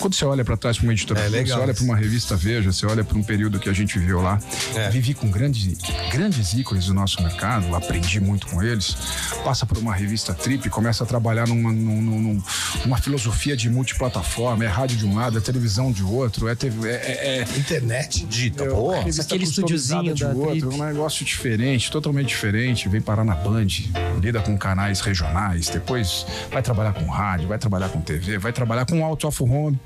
quando você olha para trás para uma editora, É, você legal olha isso. para uma revista Veja, você olha para um período que a gente viveu lá, É. vivi com grandes, grandes ícones do nosso mercado, aprendi muito com eles. Passa por uma revista Trip, começa a trabalhar numa, num- num- numa filosofia de multiplataforma, é rádio de um lado, é televisão de outro, é, TV, é- é- é Internet. Dita, eu- pô. aquele estúdiozinho de da outro, Trip. um negócio diferente, totalmente diferente. Vem parar na Band, lida com canais regionais, depois vai trabalhar com rádio, vai trabalhar com TV, vai trabalhar com Out of Home.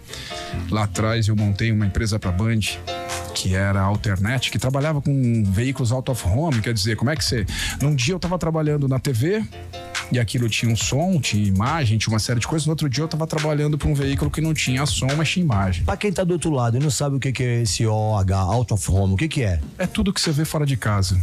Lá atrás eu montei uma empresa para Band que era Alternet, que trabalhava com veículos out of home, quer dizer, como é que você... Num dia eu estava trabalhando na TV, e aquilo tinha um som, tinha imagem, tinha uma série de coisas. No outro dia eu estava trabalhando para um veículo que não tinha som, mas tinha imagem. Pra quem tá do outro lado e não sabe o que que é esse OH, Out of Home, o que que é? É tudo que você vê fora de casa.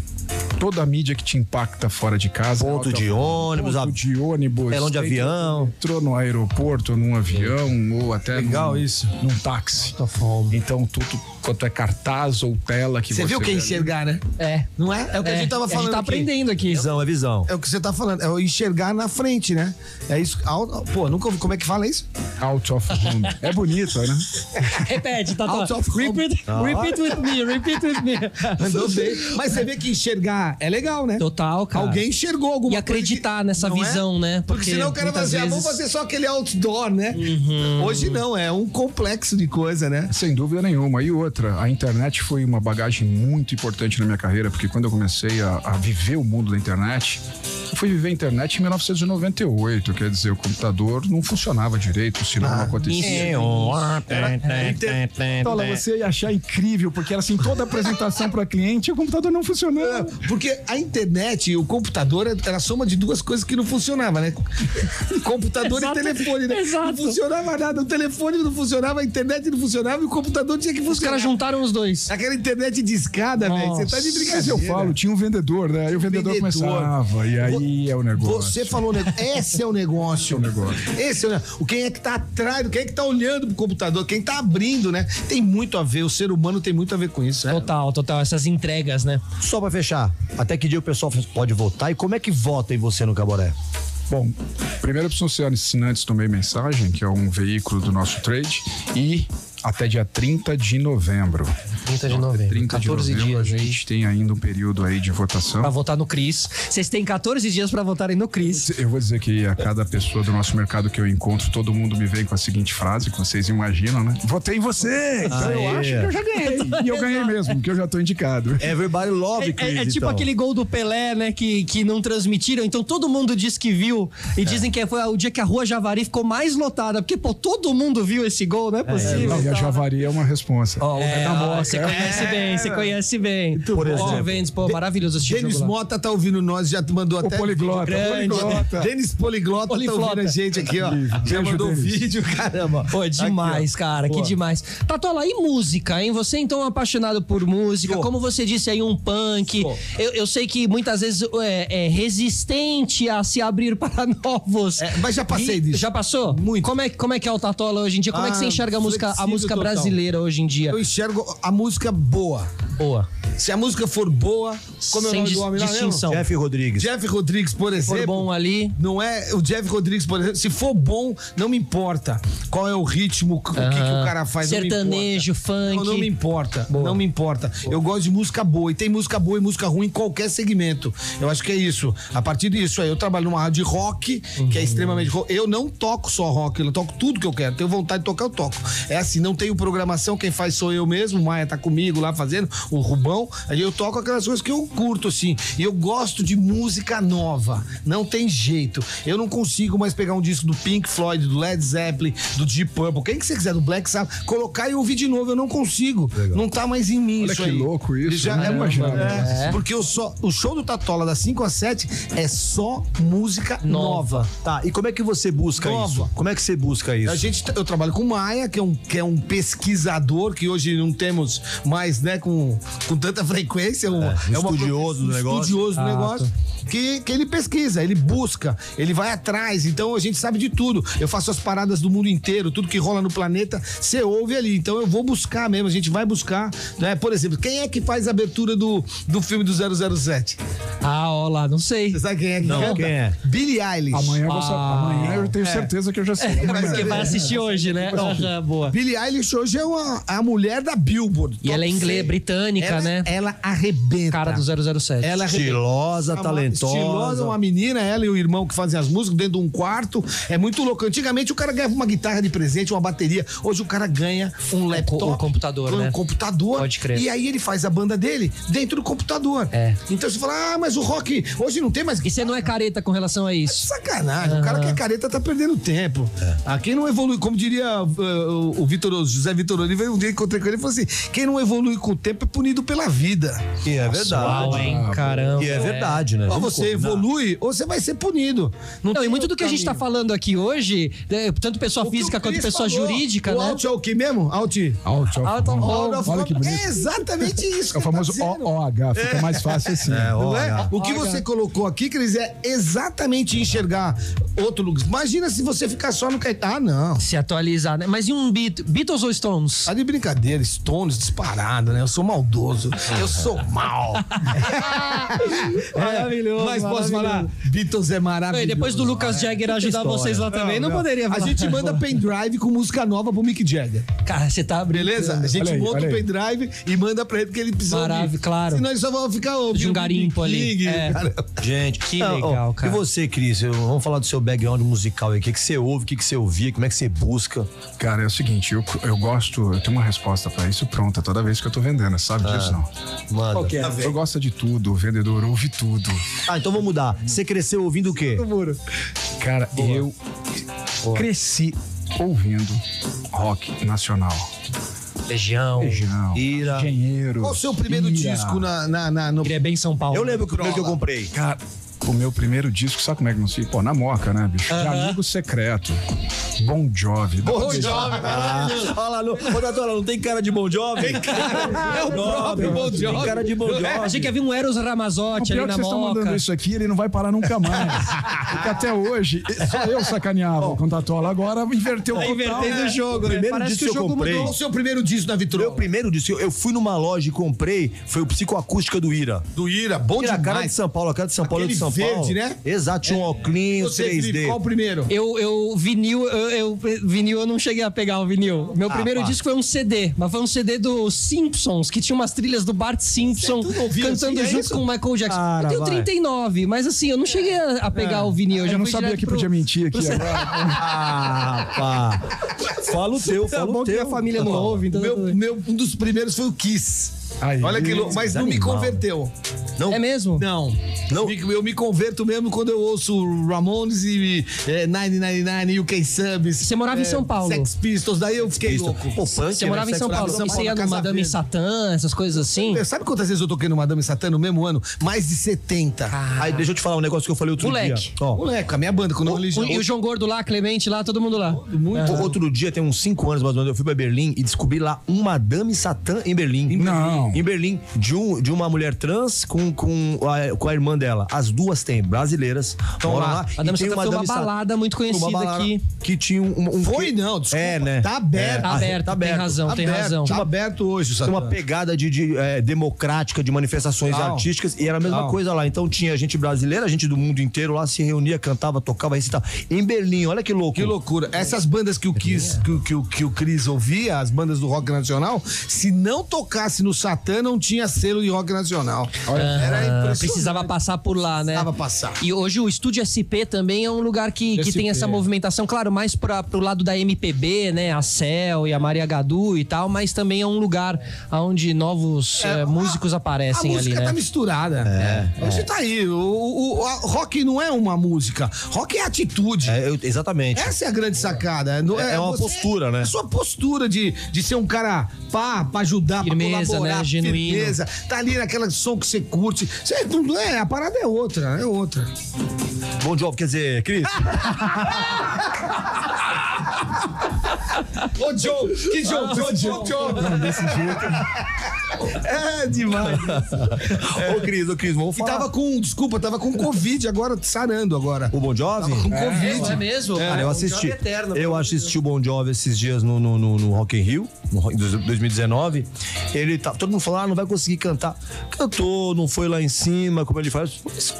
Toda a mídia que te impacta fora de casa. Ponto Alto- de ônibus, ponto a- de ônibus. telão de avião. Entrou no aeroporto, num avião, ou até Legal num, isso. num táxi. Tô fome. Então, tudo quanto é cartaz ou tela que você Você viu que é enxergar, né? É. Não é? É o que a gente tava A falando gente tá aqui. aprendendo aqui. Visão, é visão. É o que você tá falando, é o enxergar na frente, né? É isso. Au- Pô, nunca ouvi. Como é que fala isso? Out of home. é bonito, né? Repete, tá, Out of home. Repeat, repeat with me, repeat with me. Mandou bem. Mas você vê que enxergar é legal, né? Total, cara. Alguém enxergou alguma E coisa. acreditar que- nessa não é? visão, né? Porque, Porque senão o cara vai dizer, ah, vamos fazer só aquele outdoor, né? Uhum. Hoje não, é um complexo de coisa, né? Sem dúvida nenhuma. E outra, a internet foi uma bagagem muito importante na minha carreira, porque quando eu comecei a, a viver o mundo da internet, Eu fui viver a internet 1998, quer dizer, o computador não funcionava direito, o sinal não acontecia. Tola, você ia achar incrível, porque era assim, toda apresentação para cliente e o computador não funcionava. Porque a internet e o computador era a soma de duas coisas que não funcionava, né? Computador Exato, e telefone, né? exato. Não funcionava nada. O telefone não funcionava, a internet não funcionava e o computador tinha que Os funcionar. caras juntaram os dois. Aquela internet de escada, velho. Você tá de Mas brincadeira. eu falo, tinha um vendedor, né? Aí o vendedor, Vendedor. começava, e aí é o negócio. Você falou, né? Esse é o negócio. é o negócio. Esse é o negócio. O Quem é que tá atrás, do- quem é que tá olhando pro computador, quem tá abrindo, né? Tem muito a ver, o ser humano tem muito a ver com isso, né? Total, total. Essas entregas, né? Só pra fechar, até que dia o pessoal pode votar e como é que vota em você no Caboré? Bom, primeiro precisam ser assinantes do Meio Mensagem, que é um veículo do nosso trade, e até dia 30 de novembro. 30 de novembro. 30 de 14 novembro a dias aí. gente tem ainda um período aí de votação. Pra votar no Cris. Vocês têm 14 dias pra votarem no Cris. Eu vou dizer que a cada pessoa do nosso mercado que eu encontro, todo mundo me vem com a seguinte frase, que vocês imaginam, né? Votei em você! Então eu Aê. acho que eu já ganhei. E eu ganhei mesmo, porque eu já tô indicado. Everybody love É, Chris, é tipo então. aquele gol do Pelé, né? Que, que não transmitiram. Então todo mundo diz que viu. E dizem que foi o dia que a rua Javari ficou mais lotada. Porque, pô, todo mundo viu esse gol, não é possível. Não, e a Javari é uma responsa. Ó, o É, ó, moca. você conhece bem, você conhece bem. Por Ó, exemplo. Vendes, pô, maravilhoso assistir o Denis. Mota tá ouvindo nós, já mandou O até. poliglota, grande. poliglota. Denis Poliglota Poliflota. tá ouvindo a gente aqui, ó. Já mandou Denis. vídeo, caramba. Pô, é demais, Aqui, cara, que Pô. demais. Tatola, e música, hein? Você então é apaixonado por música, Sou. como você disse aí, um punk. Eu, eu sei que muitas vezes é, é resistente a se abrir para novos. É, mas já passei E- disso. Já passou? Muito. Como é, como é que é o Tatola hoje em dia? Como é que Ah, você enxerga a música, a flexível música total. brasileira hoje em dia? Eu enxergo a música boa. Boa. Se a música for boa, como é o Sem nome do homem lá distinção. Jeff Rodrigues. Jeff Rodrigues, por Se exemplo. for bom ali. Não é o Jeff Rodrigues, por exemplo. Se for bom, não me importa qual é o ritmo, o que, que o cara faz. Sertanejo, funk. Não, não me importa. Não me importa. Eu gosto de música boa. E tem música boa e música ruim em qualquer segmento. Eu acho que é isso. A partir disso aí, eu trabalho numa rádio de rock, que é extremamente rock. Eu não toco só rock, eu toco tudo que eu quero. Tenho vontade de tocar, eu toco. É assim, não tenho programação, quem faz sou eu mesmo. O Maia tá comigo lá fazendo, o Rubão. Aí eu toco aquelas coisas que eu curto, assim. E eu gosto de música nova. Não tem jeito. Eu não consigo mais pegar um disco do Pink Floyd, do Led Zeppelin, do Deep Purple, quem que você quiser, do Black Sabbath, colocar e ouvir de novo. Eu não consigo. Não tá mais em mim Olha isso que aí. louco isso, Ele Já não é, é, isso. Porque eu só, o show do Tatola das 5 às 7 é só música Nova. nova. Tá, e como é que você busca Nova. isso? Como é que você busca isso? A gente, eu trabalho com o Maia, que é um, que é um pesquisador que hoje não temos mais, né, com, com tanta frequência. um- um estudioso do um negócio. Estudioso do negócio. Que, que ele pesquisa, ele busca, ele vai atrás. Então a gente sabe de tudo. Eu faço as paradas do mundo inteiro, tudo que rola no planeta, você ouve ali. Então eu vou buscar mesmo, a gente vai buscar. Né? Por exemplo, quem é que faz a abertura do, do filme do 007? Ah, ó lá, não sei. Você sabe quem é que Não, canta? quem é? Billie Eilish. Amanhã, eu vou sa- amanhã eu tenho certeza que eu já sei. Amanhã. Porque vai assistir hoje, né? Aham, boa. Billie Eilish hoje é uma, a mulher da Billboard. E ela é 100. britânica, Ela- né? Ela arrebenta. Cara do 007. Ela arrebenta. Estilosa, Uma- talentosa. Estilosa, uma menina, ela e o irmão que fazem as músicas dentro de um quarto. É muito louco. Antigamente o cara ganhava uma guitarra de presente, uma bateria. Hoje o cara ganha um laptop. o computador, um né? computador. Pode crer. E aí ele faz a banda dele dentro do computador. É. Então você fala, ah, mas o rock hoje não tem mais E você não é careta com relação a isso. Sacanagem, o cara que é careta tá perdendo tempo. Ah, quem não evolui, como diria uh, o, Vitor, o José Vitor Oliveira, um dia que encontrei com ele, ele falou assim: quem não evolui com o tempo é punido pela vida. E é verdade. Uau, hein? Ah, Caramba. E é verdade, né? Ou você evolui, ou você vai ser punido. Não, tem e muito do que a gente tá caminho. falando aqui hoje, né, tanto pessoa O física quanto pessoa falou, jurídica, o né? Alt é o que mesmo? Alt. Out of home. home. Olha que bonito. É exatamente isso. É o famoso tá dizendo. OH, fica mais fácil assim. É, Não é? Olha. O que você colocou aqui, Cris, é exatamente enxergar outro lugar. Imagina se você ficar só no Caetano. Ah, não. Se atualizar, né? Mas e um Beat- Beatles ou Stones? Tá de brincadeira, Stones disparado, né? Eu sou maldoso. Eu sou mal. Maravilhoso, Mas posso maravilhoso. falar? Beatles é maravilhoso. E depois do Lucas Jagger ajudar história. vocês lá também, não, poderia A falar. gente manda pendrive com música nova pro Mick Jagger. Cara, você tá brincando. Beleza? A gente aí, monta o pendrive e manda pra ele porque ele precisa Maravilha, ouvir. claro. Senão eles só vão ficar ouvindo. De um garimpo ali. Swing. É. cara. Gente, Que Ah, ó, legal, cara. E você, Cris? Eu- Vamos falar do seu background musical aí. O que, que você ouve, o que, que você ouvia, como é que você busca? Cara, é o seguinte, eu, eu gosto, eu tenho uma resposta pra isso pronta toda vez que eu tô vendendo, sabe disso não? Manda. Eu gosto de tudo, o vendedor ouve tudo. Ah, então vamos mudar. Você cresceu ouvindo o quê? Cara, eu cresci ouvindo rock nacional. Legião. Legião, Ira. Engenheiro. Qual o seu primeiro Ira. disco na, na, na- no... Ele é bem São Paulo. Eu lembro que o primeiro que eu comprei. Cara, o meu primeiro disco, sabe como é que não se... Pô, na moca, né, bicho? De amigo secreto. Bon Jovi. Bon Jovi. Ah, olha lá, não, ô, Datola, não tem cara de Bon Jovi? Tem cara, É o próprio Bon Jovi. Tem cara de Bon Jovi. Achei que havia um Eros O Ramazotti ali na vocês estão moca. mandando isso aqui, ele não vai parar nunca mais. Porque até hoje, só eu sacaneava com o Tatola. Agora inverteu Tá total. invertendo o jogo, né? primeiro Parece disco que o que eu jogo comprei- mudou. o seu primeiro disco na Meu vitrola? primeiro disco, eu- eu fui numa loja e comprei, foi o Psicoacústica do Ira. Do Ira, bom Ira, a cara de. São Paulo, a cara de São Paulo é de São Paulo. Verde, né? Exato, tinha um óculos, Você, 3D. Felipe, qual o primeiro? Eu, eu, vinil, eu, eu- vinil, eu não cheguei a pegar o vinil. Meu primeiro pá. disco foi um CD, mas foi um CD dos Simpsons, que tinha umas trilhas do Bart Simpson Você não ouvia cantando assim, é junto isso? com o Michael Jackson. Cara, eu tenho vai. 39, mas assim, eu não cheguei a, a pegar o vinil. Eu, Eu já não fui sabia direto que pro- podia mentir aqui agora. Ah, pá. Fala o teu, É fala bom o que teu. a família não ouve, então... Meu, meu, um dos primeiros foi o Kiss. Aí. Olha que louco, mas não me converteu. Não, É mesmo? Não. Não? Eu me converto mesmo quando eu ouço Ramones e é, 999 UK Subs. Você morava em São Paulo? Sex Pistols, daí eu fiquei louco. Pô, punk, Você né? morava em São Paulo, em São você ia no Madame Verde. Satã, essas coisas assim? Sabe quantas vezes eu toquei no Madame Satã no mesmo ano? Mais de 70. Aí, deixa eu te falar um negócio que eu falei outro Moleque. dia. Ó, Moleque, a minha banda, quando eu O- religião. e o João Gordo lá, Clemente lá, todo mundo lá. Muito. o- Outro dia, tem uns 5 anos mais ou menos, eu fui pra Berlim e descobri lá um Madame Satã em Berlim. Não. Em Berlim, de, um, de uma mulher trans com, com, a, com a irmã dela. As duas têm, brasileiras. moram lá. lá. Madame E tem Satã foi uma balada muito conhecida uma balada aqui. Que tinha um. um Foi não, desculpa. É, né? Tá aberto. Tá aberto, tá tem aberto. razão, tem aberto, razão. Tá aberto hoje, Tem Satã. uma pegada de, de, é, democrática de manifestações artísticas e era a mesma coisa lá. Então tinha gente brasileira, gente do mundo inteiro lá se reunia, cantava, tocava, recitava. Em Berlim, olha que louco. Que loucura. Essas bandas que o, Kiss, que, o- que, o- que o Cris ouvia, as bandas do rock nacional, se não tocasse no Satã, não tinha selo de rock nacional. Era Ah, impressionante. precisava passar por lá, né? Precisava passar. E hoje o Estúdio SP também é um lugar que, que SP. tem essa movimentação, claro, mais pra, pro lado da MPB, né? A Cel e a Maria Gadu e tal, mas também é um lugar onde novos eh, músicos aparecem a ali, música né? tá misturada. É, Você tá aí. O, o- o- a- rock não é uma música. Rock é atitude. É, eu- exatamente. Essa é a grande sacada. É- é uma postura, né? É a sua postura de, de ser um cara pá, pra ajudar, Firmeza, pra colaborar. né? Genuíno. Firmeza. Tá ali naquela som que você curte. Você, não é, a parada é outra, é outra. Bom job, quer dizer, Cris? Ô, Joe, que Joe? Ô, Joe. Desse jeito. É demais. Ô, Cris, ô, Cris, vamos E falar. tava com, desculpa, tava com Covid agora, sarando agora. O Bon Jovi? Com Covid. É mesmo? Cara, eu assisti. jogo eterno, eu assisti o Bon Jovi esses dias no, no, no, no Rock in Rio, em 2019. Ele tá. Todo mundo falou, ah, não vai conseguir cantar. Cantou, não foi lá em cima, como ele faz. Mas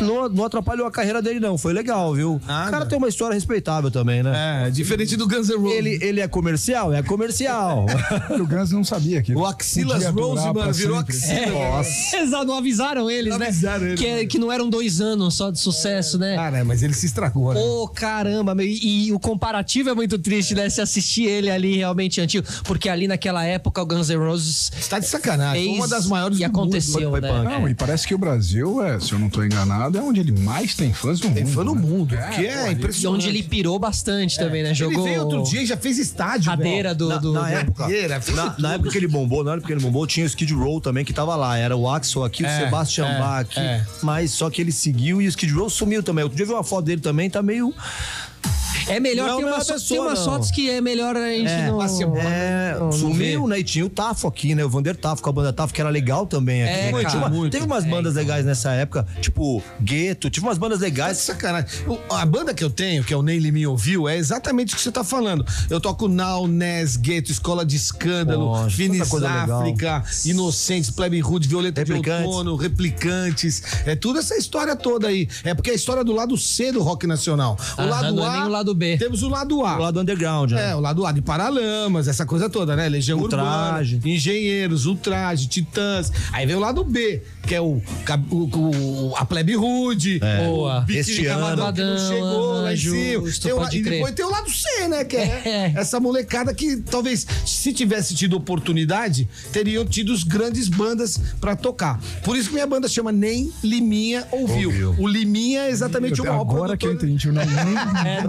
Não, não atrapalhou a carreira dele, não. Foi legal, viu? O Nada. cara tem uma história respeitável também, né? É, diferente do Guns N' Roses. Ele, ele é comercial? É comercial. O Guns não sabia que O Axilas Rose, mano, virou. Axilas. Exato, não avisaram eles, Não né? avisaram eles, que, é- que não eram dois anos só de sucesso, né? Cara, mas ele se estragou, né? Pô, caramba, meu, e, e o comparativo é muito triste, né? Se assistir ele ali realmente antigo. Porque ali naquela época o Guns N' Roses Você tá de sacanagem. Fez uma das maiores e do aconteceu, mundo. Né? Não, e parece que o Brasil, é, se eu não tô enganado, é onde ele mais tem fãs no Tem mundo. fã no né? mundo, É, que é pô, ele- E impressionante. onde ele pirou bastante também, né? Jogou Ele veio outro dia e já fez estádio, cadeira do... Na, do- na do- época, Cadeira, na, na época que ele bombou, na época que ele bombou, tinha o Skid Row também que tava lá. Era o Axel aqui, o É, Sebastian é, Bach aqui. é. Mas só que ele seguiu e o Skid Row sumiu também. Outro dia eu vi uma foto dele também, tá meio. É melhor, Não, tem, não é uma tem pessoa, umas não. fotos que é melhor a gente É, não... passe a bola. É, não sumiu, vê. né? E tinha o Tafo aqui, né? O Vander Tafo com a banda Tafo, que era legal também aqui. É, Tinha cara, uma- muito. Teve umas É, bandas então. legais nessa época, tipo Gueto, tive umas bandas Tá legais. sacanagem. O- A banda que eu tenho, que é o Neile Me Ouviu, é exatamente o que você tá falando. Eu toco Now, Nes, Gueto, Escola de Escândalo, Poxa, Finis tanta coisa legal. África, Inocentes, Plebe Rude, Violeta de Replicantes. Outono, Replicantes. É tudo essa história toda aí. É porque é a história do lado C do rock nacional. O Aham, lado não é A. nem o lado B. Temos o lado A. O lado underground, né? É, o lado A de Paralamas, essa coisa toda, né? Legião Ultraje. Urbana, Engenheiros, Ultraje, Titãs. Aí vem o lado B, que é o, o- o- a plebe rude. Boa. O Biquíni que não chegou lá em Justo, cima. Tem o e depois tem o lado C, né? Que é, É. essa molecada que talvez, se tivesse tido oportunidade, teriam tido os grandes bandas pra tocar. Por isso que minha banda chama Nem Liminha Ouviu. Ouviu. O Liminha é exatamente o maior Agora que eu produtor- entendi o nome. É,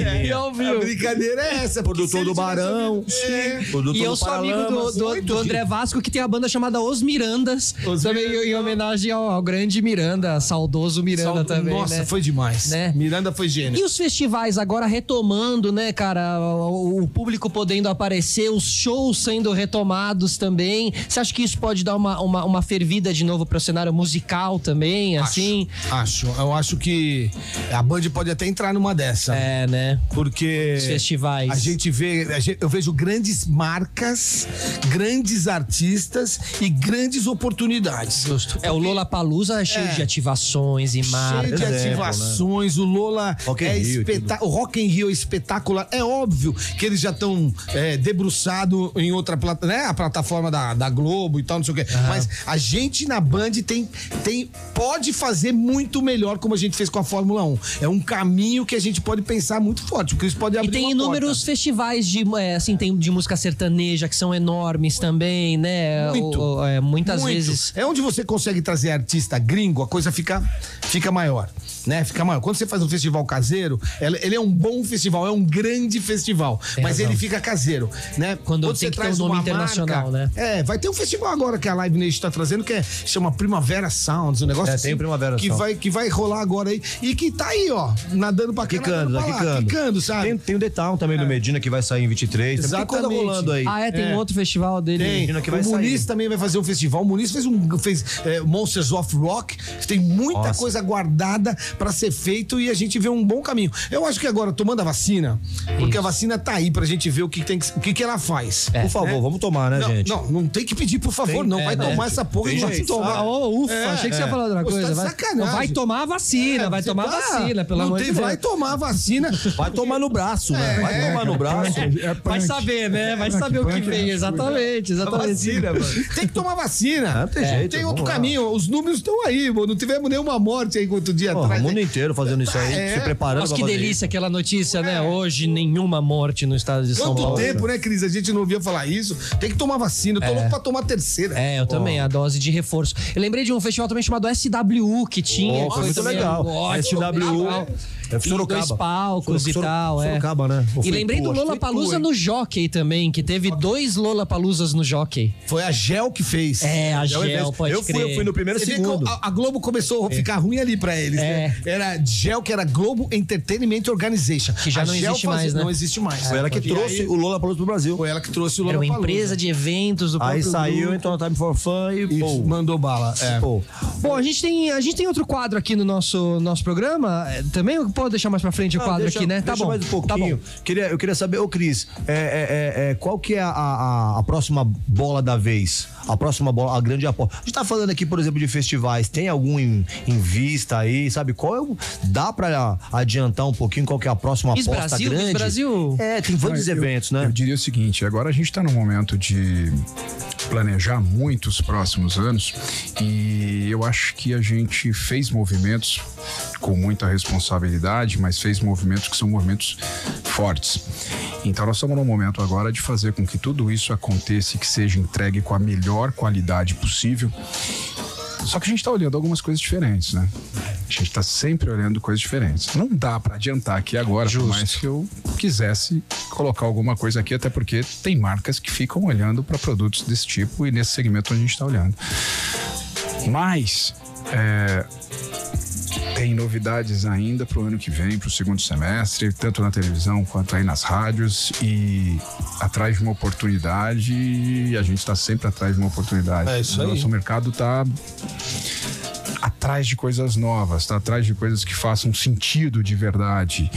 Fantástico. dele. E A brincadeira é essa. Produtor do Barão. É. Produtor E eu sou amigo do, do, do André Vasco, que tem a banda chamada Os Mirandas. Os também Mirandas. em homenagem ao, ao grande Miranda, saudoso Miranda Sal- também. Nossa, né? foi demais. Né? Miranda foi gênio. E os festivais agora retomando, né, cara? O, o público podendo aparecer, os shows sendo retomados também. Você acha que isso pode dar uma, uma, uma fervida de novo pro cenário musical também, assim? Acho. Eu acho que a Band pode até entrar numa dessa. É, né? Porque Os festivais. a gente vê, a gente- eu vejo grandes marcas, grandes artistas e grandes oportunidades. É, o Lola Palusa é cheio É. de ativações e Cheio marcas. de Exemplo, ativações, o Lola Rock é Rio e espeta- o Rock in Rio é espetacular. É óbvio que eles já estão é, debruçados em outra plataforma, né? A plataforma da, da Globo e tal, não sei o quê. Mas a gente na Band tem, tem, pode fazer muito melhor como a gente fez com a Fórmula 1. É um caminho que a gente pode pensar muito forte, porque isso pode E abrir tem uma inúmeros porta. festivais de, é, assim, tem de música sertaneja que são enormes também, né? Muito. O- é, muitas Muito. vezes. É onde você consegue trazer artista gringo, a coisa fica, fica maior. Né? Fica maior. Quando você faz um festival caseiro, ele é um bom festival, é um grande festival. Tem mas razão. ele fica caseiro, né? Quando tem que ter um nome internacional, né? É, vai ter um festival agora que a Live Nation tá trazendo, que é, chama Primavera Sounds, um negócio É, assim. tem o Primavera que Sound. vai Que vai rolar agora aí. E que tá aí, ó, nadando pra cá, Quicando, tá quicando. quicando, sabe? Tem, tem o The Town também do Medina que vai sair em 23. Tem muita coisa Exatamente. rolando aí. Ah, é, tem É. um outro festival dele. Tem. Imagina que vai o Muniz sair. também vai fazer um festival. O Muniz fez um fez é, Monsters of Rock. Tem muita Nossa. coisa guardada pra ser feito e a gente vê um bom caminho. Eu acho que agora tomando a vacina, porque a vacina tá aí pra gente ver o que tem que, o que, que ela faz. Por favor, vamos tomar, né, não, gente? não, não tem que pedir, por favor, Tem- não. é, vai né? tomar essa porra e vai tomar. Ah, ô, ufa, É, achei que você é. ia falar outra coisa. tá de vai, não, vai tomar a vacina, É, vai tomar a tá- vacina, pelo amor de Deus. Vai tomar a vacina. Vai tomar no braço, né? Vai tomar no braço. É Vai saber, né? Vai saber o que vem. é Exatamente, exatamente. Vacina, mano. Tem que tomar vacina. Ah, não tem jeito, Tem outro lá. caminho. Os números estão aí, mano. Não tivemos nenhuma morte aí quanto dia Porra, atrás. O mundo né? inteiro fazendo isso aí, É. se preparando Nossa, que fazer delícia aquela notícia, né? Hoje, nenhuma morte no estado de São Quanto Paulo. tempo, né, Cris? A gente não ouvia falar isso. Tem que tomar vacina. Eu tô louco pra tomar a terceira. É, eu também, a dose de reforço. Eu lembrei de um festival também chamado SWU que tinha. Oh, foi muito legal. ótimo, SWU. legal. É E Sorocaba. dois palcos e Soro- tal, é. Sorocaba, né? Ou E lembrei tu? do Lola Palusa no Jockey também, que teve dois Lola Palusas no Jockey. Foi a Gel que fez. É, a Eu, Gel, pode eu fui, crer. eu fui no primeiro e Você vê segundo. que a, a Globo começou a ficar ruim ali pra eles, É. né? Era Gel, que era Globo Entertainment Organization. Que já A não Gel existe mais, né? Não existe mais. Foi ela que E trouxe aí- o Lola Palusa pro Brasil. Foi ela que trouxe o Era Lola uma empresa de eventos do Aí saiu, então Time for Fun e, E pô, mandou bala. É. pô. Bom, a gente, tem, a gente tem outro quadro aqui no nosso, nosso programa. É, Também pode deixar mais pra frente o quadro deixa- aqui, né? Tá deixa bom. mais um tá pouquinho. bom. Queria, eu queria saber, ô Cris, é, é, é, é, qual que é a, a, a próxima bola da vez? A próxima bola, a grande aposta. A gente tá falando aqui, por exemplo, de festivais. Tem algum em, em vista aí, sabe? Qual é o, Dá pra adiantar um pouquinho qual que é a próxima Miss aposta Brasil, Miss grande? Brasil. É, tem vários Eu- eventos, né? Eu diria o seguinte: agora a gente está no momento de planejar muito os próximos anos e eu acho que a gente fez movimentos com muita responsabilidade, mas fez movimentos que são movimentos fortes. Então nós estamos no momento agora de fazer com que tudo isso aconteça e que seja entregue com a melhor qualidade possível. Só que a gente está olhando algumas coisas diferentes, né? A gente está sempre olhando coisas diferentes. Não dá para adiantar aqui agora, por mais que eu quisesse colocar alguma coisa aqui, até porque tem marcas que ficam olhando para produtos desse tipo e nesse segmento a gente está olhando. Mas é, tem novidades ainda para o ano que vem, para o segundo semestre, tanto na televisão quanto aí nas rádios e atrás de uma oportunidade. E a gente está sempre atrás de uma oportunidade. É isso o aí. nosso mercado está atrás de coisas novas, tá atrás de coisas que façam sentido de verdade.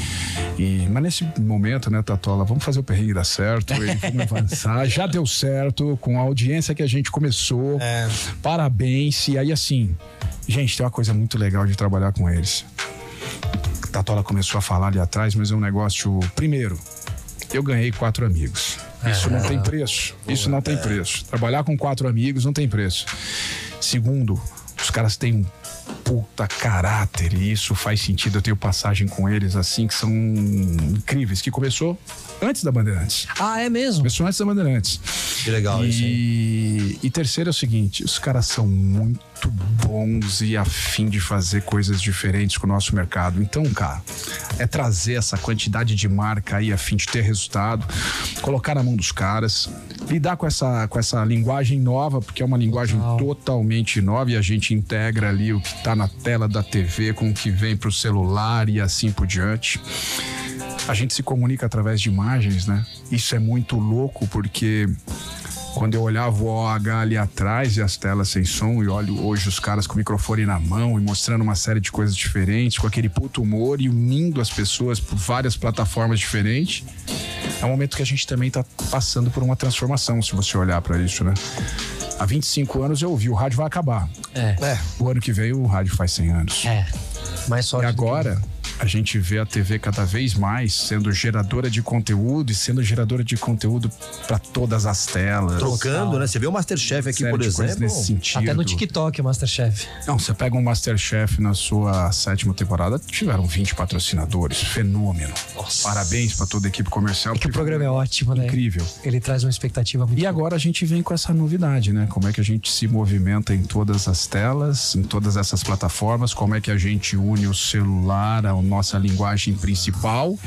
E, mas nesse momento, né, Tatola, vamos fazer o perrengue dar certo vamos avançar. Já deu certo com a audiência que a gente começou. É. Parabéns. E aí, assim, gente, tem uma coisa muito legal de trabalhar com eles. Tatola começou a falar ali atrás, mas é um negócio. Primeiro, eu ganhei quatro amigos. Isso não tem preço. Isso não tem preço. Trabalhar com quatro amigos não tem preço. Segundo, os caras têm um puta caráter e isso faz sentido. Eu tenho passagem com eles assim que são incríveis. Que começou antes da Bandeirantes. Ah, é mesmo? Começou antes da Bandeirantes. Que legal isso, hein? E, e terceiro é o seguinte: os caras são muito bons e afim de fazer coisas diferentes com o nosso mercado. Então, cara, é trazer essa quantidade de marca aí a fim de ter resultado, colocar na mão dos caras, lidar com essa, com essa linguagem nova, porque é uma linguagem totalmente nova e a gente integra ali o que tá na tela da TV com o que vem pro celular e assim por diante. A gente se comunica através de imagens, né? Isso é muito louco porque quando eu olhava o OH ali atrás e as telas sem som, e olho hoje os caras com o microfone na mão e mostrando uma série de coisas diferentes, com aquele puto humor e unindo as pessoas por várias plataformas diferentes, é um momento que a gente também tá passando por uma transformação, se você olhar para isso, né? Há 25 anos eu ouvi, o rádio vai acabar. É. É. O ano que vem o rádio faz 100 anos. É. Mais E sorte. do que- agora a gente vê a TV cada vez mais sendo geradora de conteúdo e sendo geradora de conteúdo para todas as telas. Trocando, né? Você vê o Masterchef aqui, Série por exemplo. nesse sentido. Até no TikTok, o Masterchef. Não, você pega um Masterchef na sua sétima temporada, tiveram 20 patrocinadores. Fenômeno. Parabéns para toda a equipe comercial. É que o programa é ótimo, né? Incrível. Ele traz uma expectativa muito E agora a gente vem com essa novidade, né? Como é que a gente se movimenta em todas as telas, em todas essas plataformas, como é que a gente une o celular à nossa linguagem principal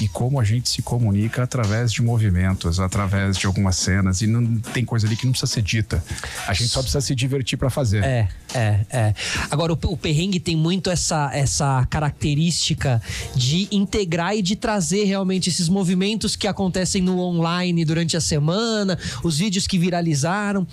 e como a gente se comunica através de movimentos, através de algumas cenas. E não tem coisa ali que não precisa ser dita. A gente só precisa se divertir para fazer. É, é, é. Agora, o, o perrengue tem muito essa, essa característica de integrar e de trazer realmente esses movimentos que acontecem no online durante a semana, os vídeos que viralizaram.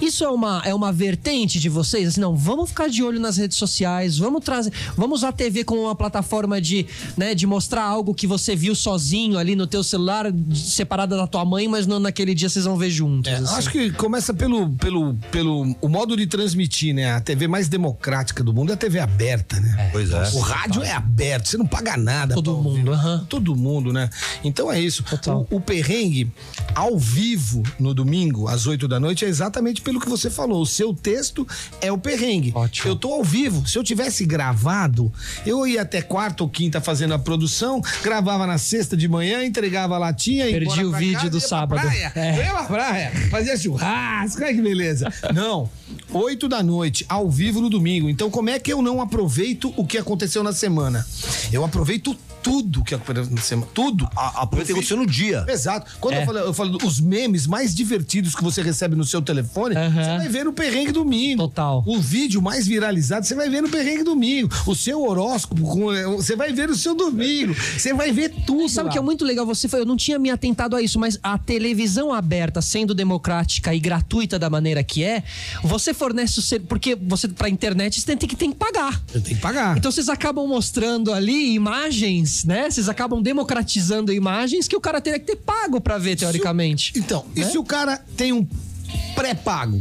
Isso é uma, é uma vertente de vocês? Assim, não, vamos ficar de olho nas redes sociais, vamos trazer, vamos usar a TV como uma plataforma de, né, de mostrar algo que você viu sozinho ali no teu celular, separada da tua mãe, mas não naquele dia vocês vão ver juntos. É, assim. acho que começa pelo, pelo, pelo o modo de transmitir, né? A TV mais democrática do mundo é a TV aberta, né? Pois é. O rádio é aberto, você não paga nada. Todo pra ouvir. mundo, aham. Todo mundo, né? Então é isso. O, o perrengue ao vivo no domingo, às 8 da noite, é exatamente pelo que você falou. O seu texto é o perrengue. Ótimo. Eu tô ao vivo. Se eu tivesse gravado, eu ia até quarta ou quinta fazendo a produção, gravava na sexta de manhã, entregava a latinha e Perdi o vídeo casa, do sábado. praia. É. Ia pra praia, fazia churrasco, olha que beleza. Não, 8 da noite, ao vivo no domingo. Então, como é que eu não aproveito o que aconteceu na semana? Eu aproveito tudo que aconteceu na semana. Tudo. A, a coisa aconteceu no dia. Exato. Quando É. eu, falo, eu falo os memes mais divertidos que você recebe no seu telefone, Aham. você vai ver no perrengue domingo. Total. O vídeo mais viralizado, você vai ver no perrengue domingo. O seu horóscopo, com- você vai ver no seu domingo. Você vai ver tudo. Sabe o que é muito legal? Você foi, eu não tinha me atentado a isso, mas a televisão aberta, sendo democrática e gratuita da maneira que é, você fornece o ser, porque você pra internet você tem que tem que pagar. Eu tenho que pagar. Então vocês acabam mostrando ali imagens, né? Vocês acabam democratizando imagens que o cara teria que ter pago pra ver teoricamente. Então, e Né? se o cara tem um pré-pago?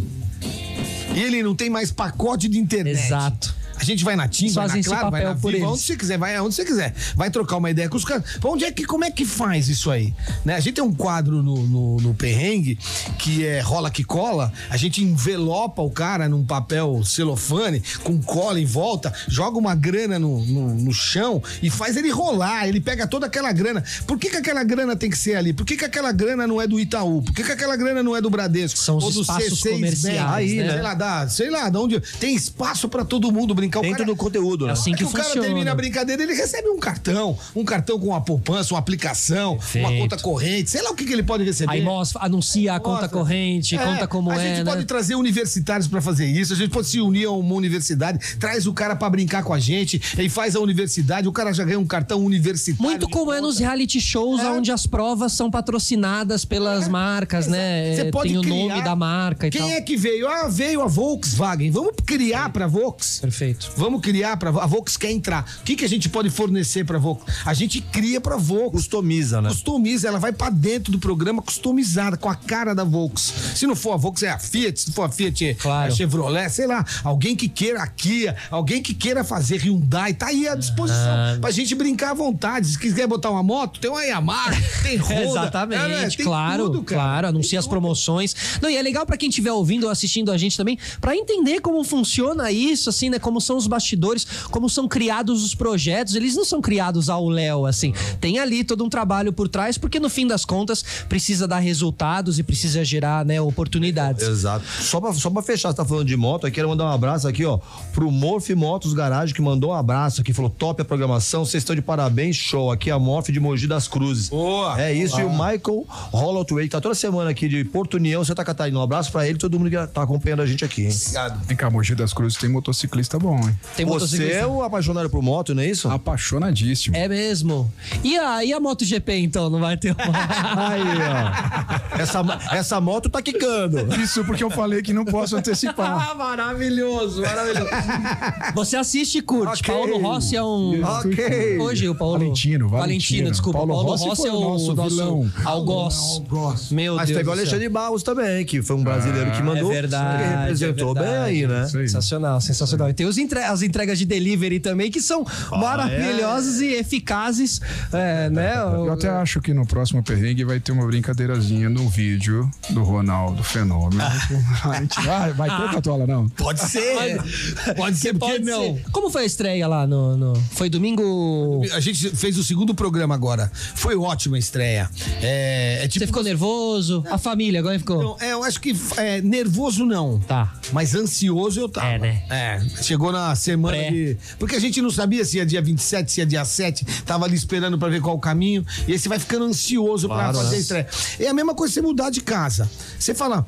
E ele não tem mais pacote de internet. Exato. A gente vai na TIM, vai na Claro, vai na Viva, onde você quiser, vai aonde você quiser. Vai trocar uma ideia com os caras. Onde é que, como é que faz isso aí? Né? A gente tem um quadro no, no, no perrengue que é rola que cola. A gente envelopa o cara num papel celofane com cola em volta, joga uma grana no, no, no chão e faz ele rolar. Ele pega toda aquela grana. Por que, que aquela grana tem que ser ali? Por que, que aquela grana não é do Itaú? Por que, que aquela grana não é do Bradesco? São os espaços C6 comerciais, Bank? Aí, né? Sei lá, dá, sei lá, de onde. Tem espaço pra todo mundo brincar. O Dentro cara- do conteúdo, né? Assim é que o cara funciona. termina a brincadeira, ele recebe um cartão. Um cartão com uma poupança, uma aplicação, Perfeito. uma conta corrente, sei lá o que, que ele pode receber. Aí mostra, anuncia a conta Mostra. corrente, É, conta como a é, gente né? pode trazer universitários pra fazer isso, a gente pode se unir a uma universidade, traz o cara pra brincar com a gente, e faz a universidade, o cara já ganha um cartão universitário. Muito como é conta. nos reality shows, É. onde as provas são patrocinadas pelas marcas, né? Você É, pode Tem o criar. nome da marca e Quem tal. é que veio? Ah, veio a Volkswagen. Vamos criar pra Volks. Perfeito. Vamos criar para a Volks quer entrar. O que, que a gente pode fornecer para a Volks? A gente cria para a Volks. Customiza, né? Customiza, ela vai para dentro do programa customizada, com a cara da Volks. Se não for a Volks, é a Fiat, se for a Fiat, é Claro. a Chevrolet, sei lá. Alguém que queira a Kia, alguém que queira fazer Hyundai, tá aí à disposição. Pra gente brincar à vontade. Se quiser botar uma moto, tem uma Yamaha, tem Honda. Exatamente, é, né? Tem claro, tudo, claro, anuncia as promoções. Não, e é legal pra quem estiver ouvindo ou assistindo a gente também, pra entender como funciona isso, assim, né? Como são os bastidores, como são criados os projetos. Eles não são criados ao léu, assim. Tem ali todo um trabalho por trás, porque no fim das contas precisa dar resultados e precisa gerar, né, oportunidades. Exato. Só pra, só pra fechar, você tá falando de moto, eu quero mandar um abraço aqui, ó, pro Morph Motos Garage, que mandou um abraço aqui, falou top a programação, vocês estão de parabéns, show. Aqui é a Morph de Mogi das Cruzes. Boa. É isso, e o Michael Holloway, que tá toda semana aqui de Porto União, Santa Catarina. Um abraço pra ele e todo mundo que tá acompanhando a gente aqui, hein? Em Camogi das Cruzes tem motociclista bom, hein? Tem Você é o apaixonado por moto, não é isso? Apaixonadíssimo. É mesmo. E a, e a MotoGP, então? Não vai ter uma... Aí, ó. Essa, essa moto tá quicando. Isso porque eu falei que não posso antecipar. Ah, maravilhoso, maravilhoso. Você assiste e curte. Ok. Paulo Rossi é um. Ok. Hoje o Paulo. Valentino, Valentino. desculpa. Paulo Paulo, Rossi Rossi, é o o nosso nosso vilão. algoz. Meu Mas Deus. pegou do céu. Alexandre Barros também, que foi um brasileiro que mandou. É verdade, que representou é bem verdade. aí, né? Sensacional, sensacional. E tem os entre- as entregas de delivery também, que são maravilhosas e eficazes. É, né? Eu até acho que no próximo perrengue vai ter uma brincadeirazinha no vídeo do Ronaldo Fenômeno. A gente vai, vai ter Catola, não? Pode ser. Pode ser, porque Pode não. ser. Como foi a estreia lá no. no- Foi domingo. A gente fez o segundo programa agora. Foi ótima a estreia. É, é tipo. Você ficou nervoso? A família agora ficou. Não, é, eu acho que é, nervoso não. Tá. Mas ansioso eu tava. É, né? É. Chegou na semana Pré. de. Porque a gente não sabia se ia dia 27, se ia dia 7. Tava ali esperando pra ver qual o caminho. E aí você vai ficando ansioso pra Claro, fazer a estreia. É a mesma coisa você mudar de casa. Você fala.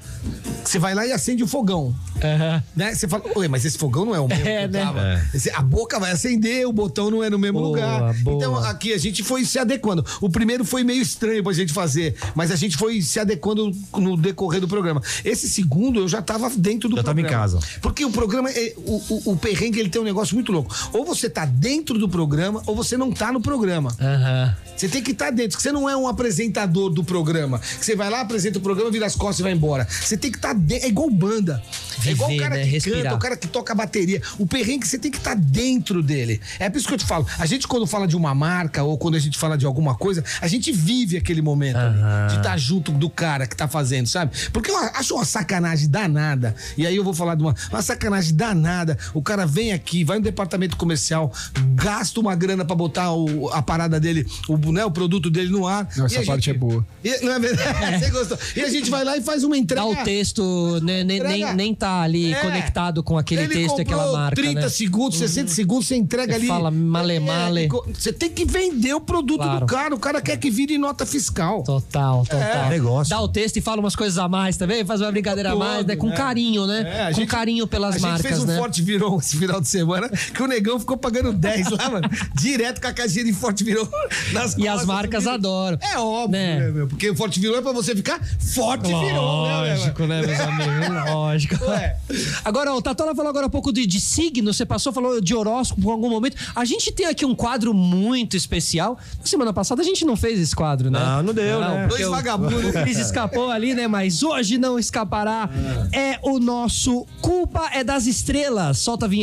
Você vai lá e acende o fogão. Aham. Né? Você fala, Oi, mas esse fogão não é o mesmo. É, né? tava. Esse- A boca vai acender, o botão não é no mesmo Boa, lugar. boa. Então aqui a gente foi se adequando. O primeiro foi meio estranho pra gente fazer, mas a gente foi se adequando no decorrer do programa. Esse segundo eu já tava dentro do Já tava programa. em casa. Porque o programa, é, o, o, o perrengue, ele tem um negócio muito louco. Ou você tá dentro do programa, ou você não tá no programa. Aham. Você tem que estar dentro, que você não é um apresentador do programa. Que você vai lá, apresenta o programa, vira as costas e vai embora. Você tem que estar dentro. É igual banda. é igual o Viver, cara né? que Respirar. canta, o cara que toca a bateria. O perrengue, você tem que estar dentro dele. É por isso que eu te falo. A gente, quando fala de uma marca ou quando a gente fala de alguma coisa, a gente vive aquele momento ali, de estar junto do cara que tá fazendo, sabe? Porque eu acho uma sacanagem danada. E aí eu vou falar de uma, uma sacanagem danada. O cara vem aqui, vai no departamento comercial, gasta uma grana pra botar o- a parada dele, o, né, o produto dele no ar. Não, essa a parte gente- é boa. E, não é verdade? Você gostou? E a gente vai lá e faz uma entrega. Dá o texto, né, nem, nem, Entrega. nem tá ali É. conectado com aquele Ele texto e aquela marca. 30 né? segundos, 60 segundos, você entrega Você ali. fala male, male. É, Você tem que vender o produto Claro. do cara. O cara quer que vire nota fiscal. Total, total. É, negócio. Dá o texto e fala umas coisas a mais também, faz uma brincadeira a mais, né? Com né? carinho, né? É, a com gente- carinho pelas a marcas, gente fez um né? Forte Virou esse final de semana, que o negão ficou pagando 10 lá, mano. Direto com a caixinha de Forte Virou nas E as marcas subindo. adoram. É óbvio, Né? né, meu? Porque o Forte Virou é pra você ficar forte virou, né? Lógico, né, meus amigos? Lógico. Ué. Agora, o Tatola falou agora um pouco de, de signo, você passou, falou de horóscopo em algum momento. A gente tem aqui um quadro muito especial. Na semana passada a gente não fez esse quadro, né? Não, não deu, né? porque Dois o- vagabundos. O Cris escapou ali, né? Mas hoje não escapará. É o nosso Culpa é das Estrelas. Solta a vinheta.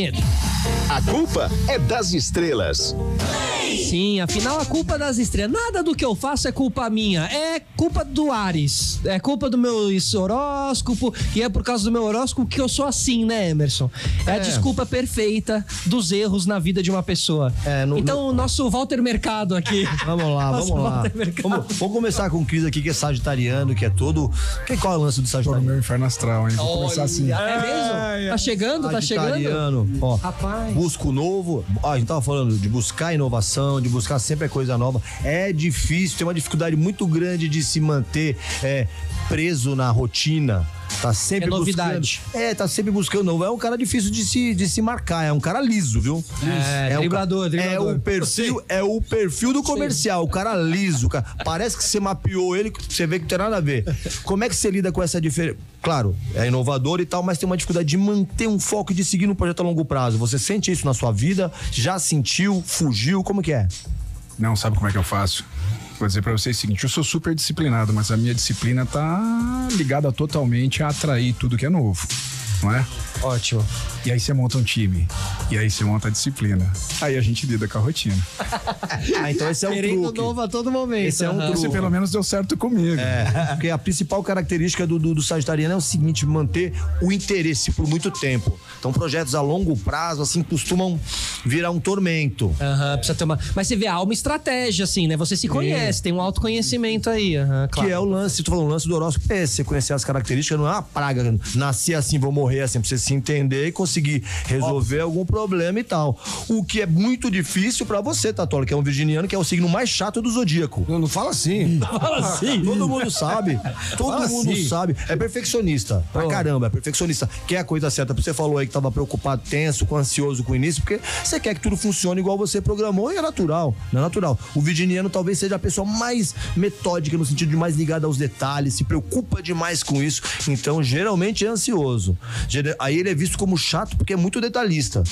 A culpa é das estrelas. Sim, afinal a culpa das estrelas. Nada do que eu faço é culpa minha. É culpa do Ares. É culpa do meu horóscopo. E é por causa do meu horóscopo que eu sou assim, né, Emerson? É, a É. desculpa perfeita dos erros na vida de uma pessoa. É, no- então, o nosso Walter Mercado aqui. Vamos lá, vamos lá. Walter Mercado. Vamos, vamos começar com o Cris aqui, que é sagitariano, que é todo. Que, qual é o lance do Tô no sagitariano? meu inferno astral, hein? Vou começar assim. É mesmo? Tá chegando, tá chegando? Ó. Rapaz. Busca o novo. Ó, a gente tava falando de buscar inovação, de buscar sempre coisa nova. É difícil, tem uma dificuldade muito grande de se manter é, preso na rotina. Tá sempre É novidade. buscando. É, tá sempre buscando novo. É um cara difícil de se, de se marcar. É um cara liso, viu? É, um driblador, driblador. É o perfil, é o perfil do comercial. O cara liso, cara. Parece que você mapeou ele, você vê que não tem nada a ver. Como é que você lida com essa diferença? Claro, é inovador e tal, mas tem uma dificuldade de manter um foco e de seguir no projeto a longo prazo. Você sente isso na sua vida? Já sentiu? Fugiu? Como que é? Não, sabe como é que eu faço? Vou dizer pra vocês o seguinte, eu sou super disciplinado, mas a minha disciplina tá ligada totalmente a atrair tudo que é novo, não é? Ótimo. E aí você monta um time, e aí você monta a disciplina. Aí a gente lida com a rotina. Ah, então esse é um Querendo truque. novo a todo momento. Esse é um Aham. truque. Você pelo menos deu certo comigo. É, porque a principal característica do, do, do sagitariano é o seguinte, manter o interesse por muito tempo. Então, projetos a longo prazo, assim, costumam virar um tormento. Aham, precisa ter uma. Mas você vê, há uma estratégia, assim, né? Você se conhece, tem um autoconhecimento aí. Aham, claro. Que é o lance, tu falou, o lance do horóscopo é você conhecer as características, não é uma praga, nasci assim, vou morrer assim, pra você se entender e conseguir resolver algum problema e tal. O que é muito difícil pra você, Tatola, que é um virginiano, que é o signo mais chato do zodíaco. Não, não fala assim. Fala assim. Todo mundo sabe. Todo Fala mundo assim. sabe. É perfeccionista. Pra caramba, é perfeccionista. Quer a coisa certa. Você falou aí que tava preocupado, tenso, com ansioso com o início, porque você quer que tudo funcione igual você programou e é natural. Não é natural. O virginiano talvez seja a pessoa mais metódica, no sentido de mais ligada aos detalhes, se preocupa demais com isso. Então, geralmente é ansioso. Gera- Aí ele é visto como chato porque é muito detalhista.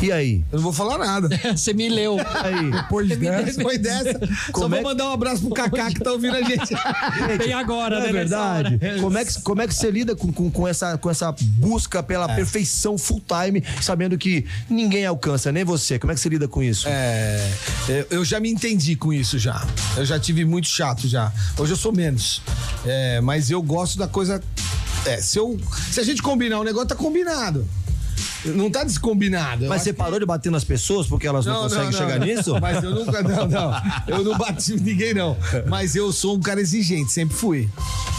E aí? Eu não vou falar nada. Você me leu. Aí? Depois dessa, depois dessa só Como vou é mandar um abraço pro Kaká que tá ouvindo a gente. Tem agora, Não né? é nessa verdade? hora. Como é, que, como é que você lida com, com, com essa, com essa busca pela perfeição full time, sabendo que ninguém alcança, nem você? Como é que você lida com isso? É, eu- eu já me entendi com isso já. Eu já tive muito chato já. Hoje eu sou menos. É, mas eu gosto da coisa. É, se, eu, se a gente combinar, o negócio tá combinado. Não tá descombinado. Mas você que- parou de bater nas pessoas porque elas não, conseguem chegar não. nisso? Mas eu nunca, não, não. Eu não bati em ninguém, não. Mas eu sou um cara exigente, sempre fui.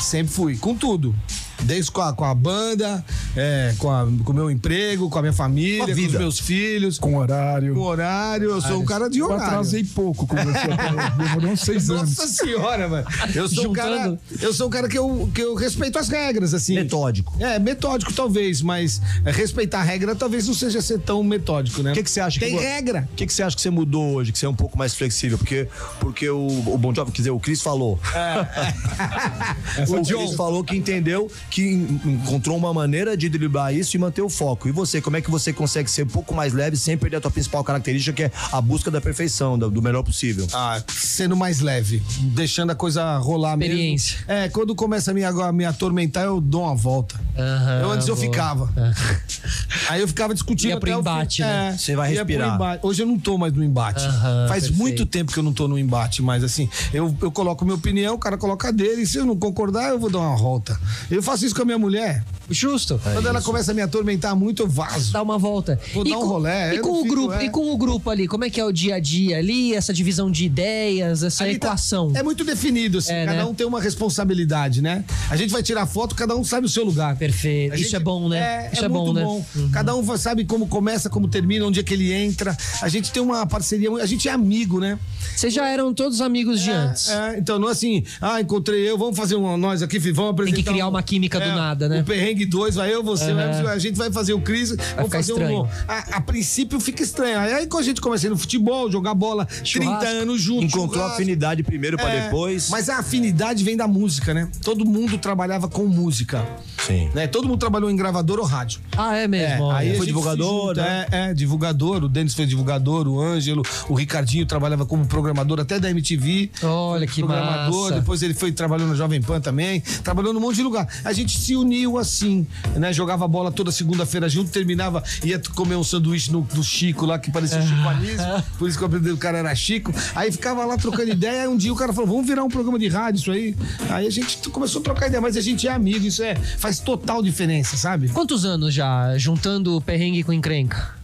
Sempre fui, com tudo. Desde com a, com a banda, é, com, a- com o meu emprego, com a minha família, Com com, os meus filhos, Com horário. com horário. Eu sou um cara de Eu horário. atrasei pouco com você. Demorou uns seis anos. Nossa senhora, mano. Eu sou um cara, Juntando. eu sou um cara que eu, que eu respeito as regras, assim. Metódico. É, metódico talvez, mas é, respeitar a regra talvez não seja ser tão metódico, né? O que, que você acha Tem que. regra. O que, que você acha que você mudou hoje, que você é um pouco mais flexível? Porque, porque o, o Bon Jovi, quer dizer, o Chris falou. o Chris falou que entendeu que en- encontrou uma maneira de driblar isso e manter o foco. E você, como é que você consegue ser um pouco mais leve sem perder a tua principal característica, que é a busca da perfeição, do, melhor possível? Ah, sendo mais leve, deixando a coisa rolar Experiência. mesmo. É, quando começa a me, a me atormentar, eu dou uma volta. Aham, eu antes eu boa. ficava. Aí eu ficava discutindo Ia pro até o fim. embate, né? É, Você vai respirar. embate. Hoje eu não tô mais no embate. Aham, Faz perfeito. muito tempo que eu não tô no embate, mas assim, eu, eu coloco minha opinião, o cara coloca a dele, e se eu não concordar, eu vou dar uma volta. Eu faço isso com a minha mulher. Justo. Quando ela começa a me atormentar muito, eu vazo. Dá uma volta. Vou e dar um com, rolé, E com, o fico, grupo, é. e com o grupo ali, como é que é o dia a dia ali, essa divisão de ideias, essa Ali tá- equação? é muito definido, assim. É, cada né? um tem uma responsabilidade, né? A gente vai tirar foto, cada um sabe o seu lugar. Perfeito. A Isso gente- é bom, né? É, Isso é, é, bom, muito né? bom. Cada um sabe como começa, como termina, onde é que ele entra. A gente tem uma parceria, a gente é amigo, né? Vocês já eram todos amigos de antes. É, então não é assim, ah, encontrei eu, vamos fazer um, nós aqui, vamos apresentar. que criar um- uma química do nada, né? O perrengue 2, vai eu, você, vai- a gente vai fazer o Cris, vamos ficar fazer estranho. um. A, a princípio fica estranho. Aí quando a gente ir no futebol, jogar bola, 30 anos juntos. Encontrou churrasco. afinidade primeiro pra É, depois. Mas a afinidade vem da música, né? Todo mundo trabalhava com música. Sim. Né? Todo mundo trabalhou em gravador ou rádio. Ah, é mesmo? olha. aí Foi divulgador, junta, né? É, é, divulgador. O Denis foi divulgador, o Ângelo, o Ricardinho trabalhava como programador até da MTV. Olha que programador, massa. depois ele foi trabalhou no Jovem Pan também, trabalhou num monte de lugar. A gente se uniu assim, né? Jogava bola toda segunda-feira junto, terminava, ia comer um sanduíche no, do Chico lá, que parecia o Chico Anísio, por isso que eu aprendi o cara era Chico. Aí ficava lá trocando ideia, aí um dia o cara falou, vamos virar um programa de rádio isso aí. Aí a gente começou a trocar ideia, mas a gente é amigo, isso é, faz total diferença, sabe? Quantos anos já juntando perrengue com encrenca?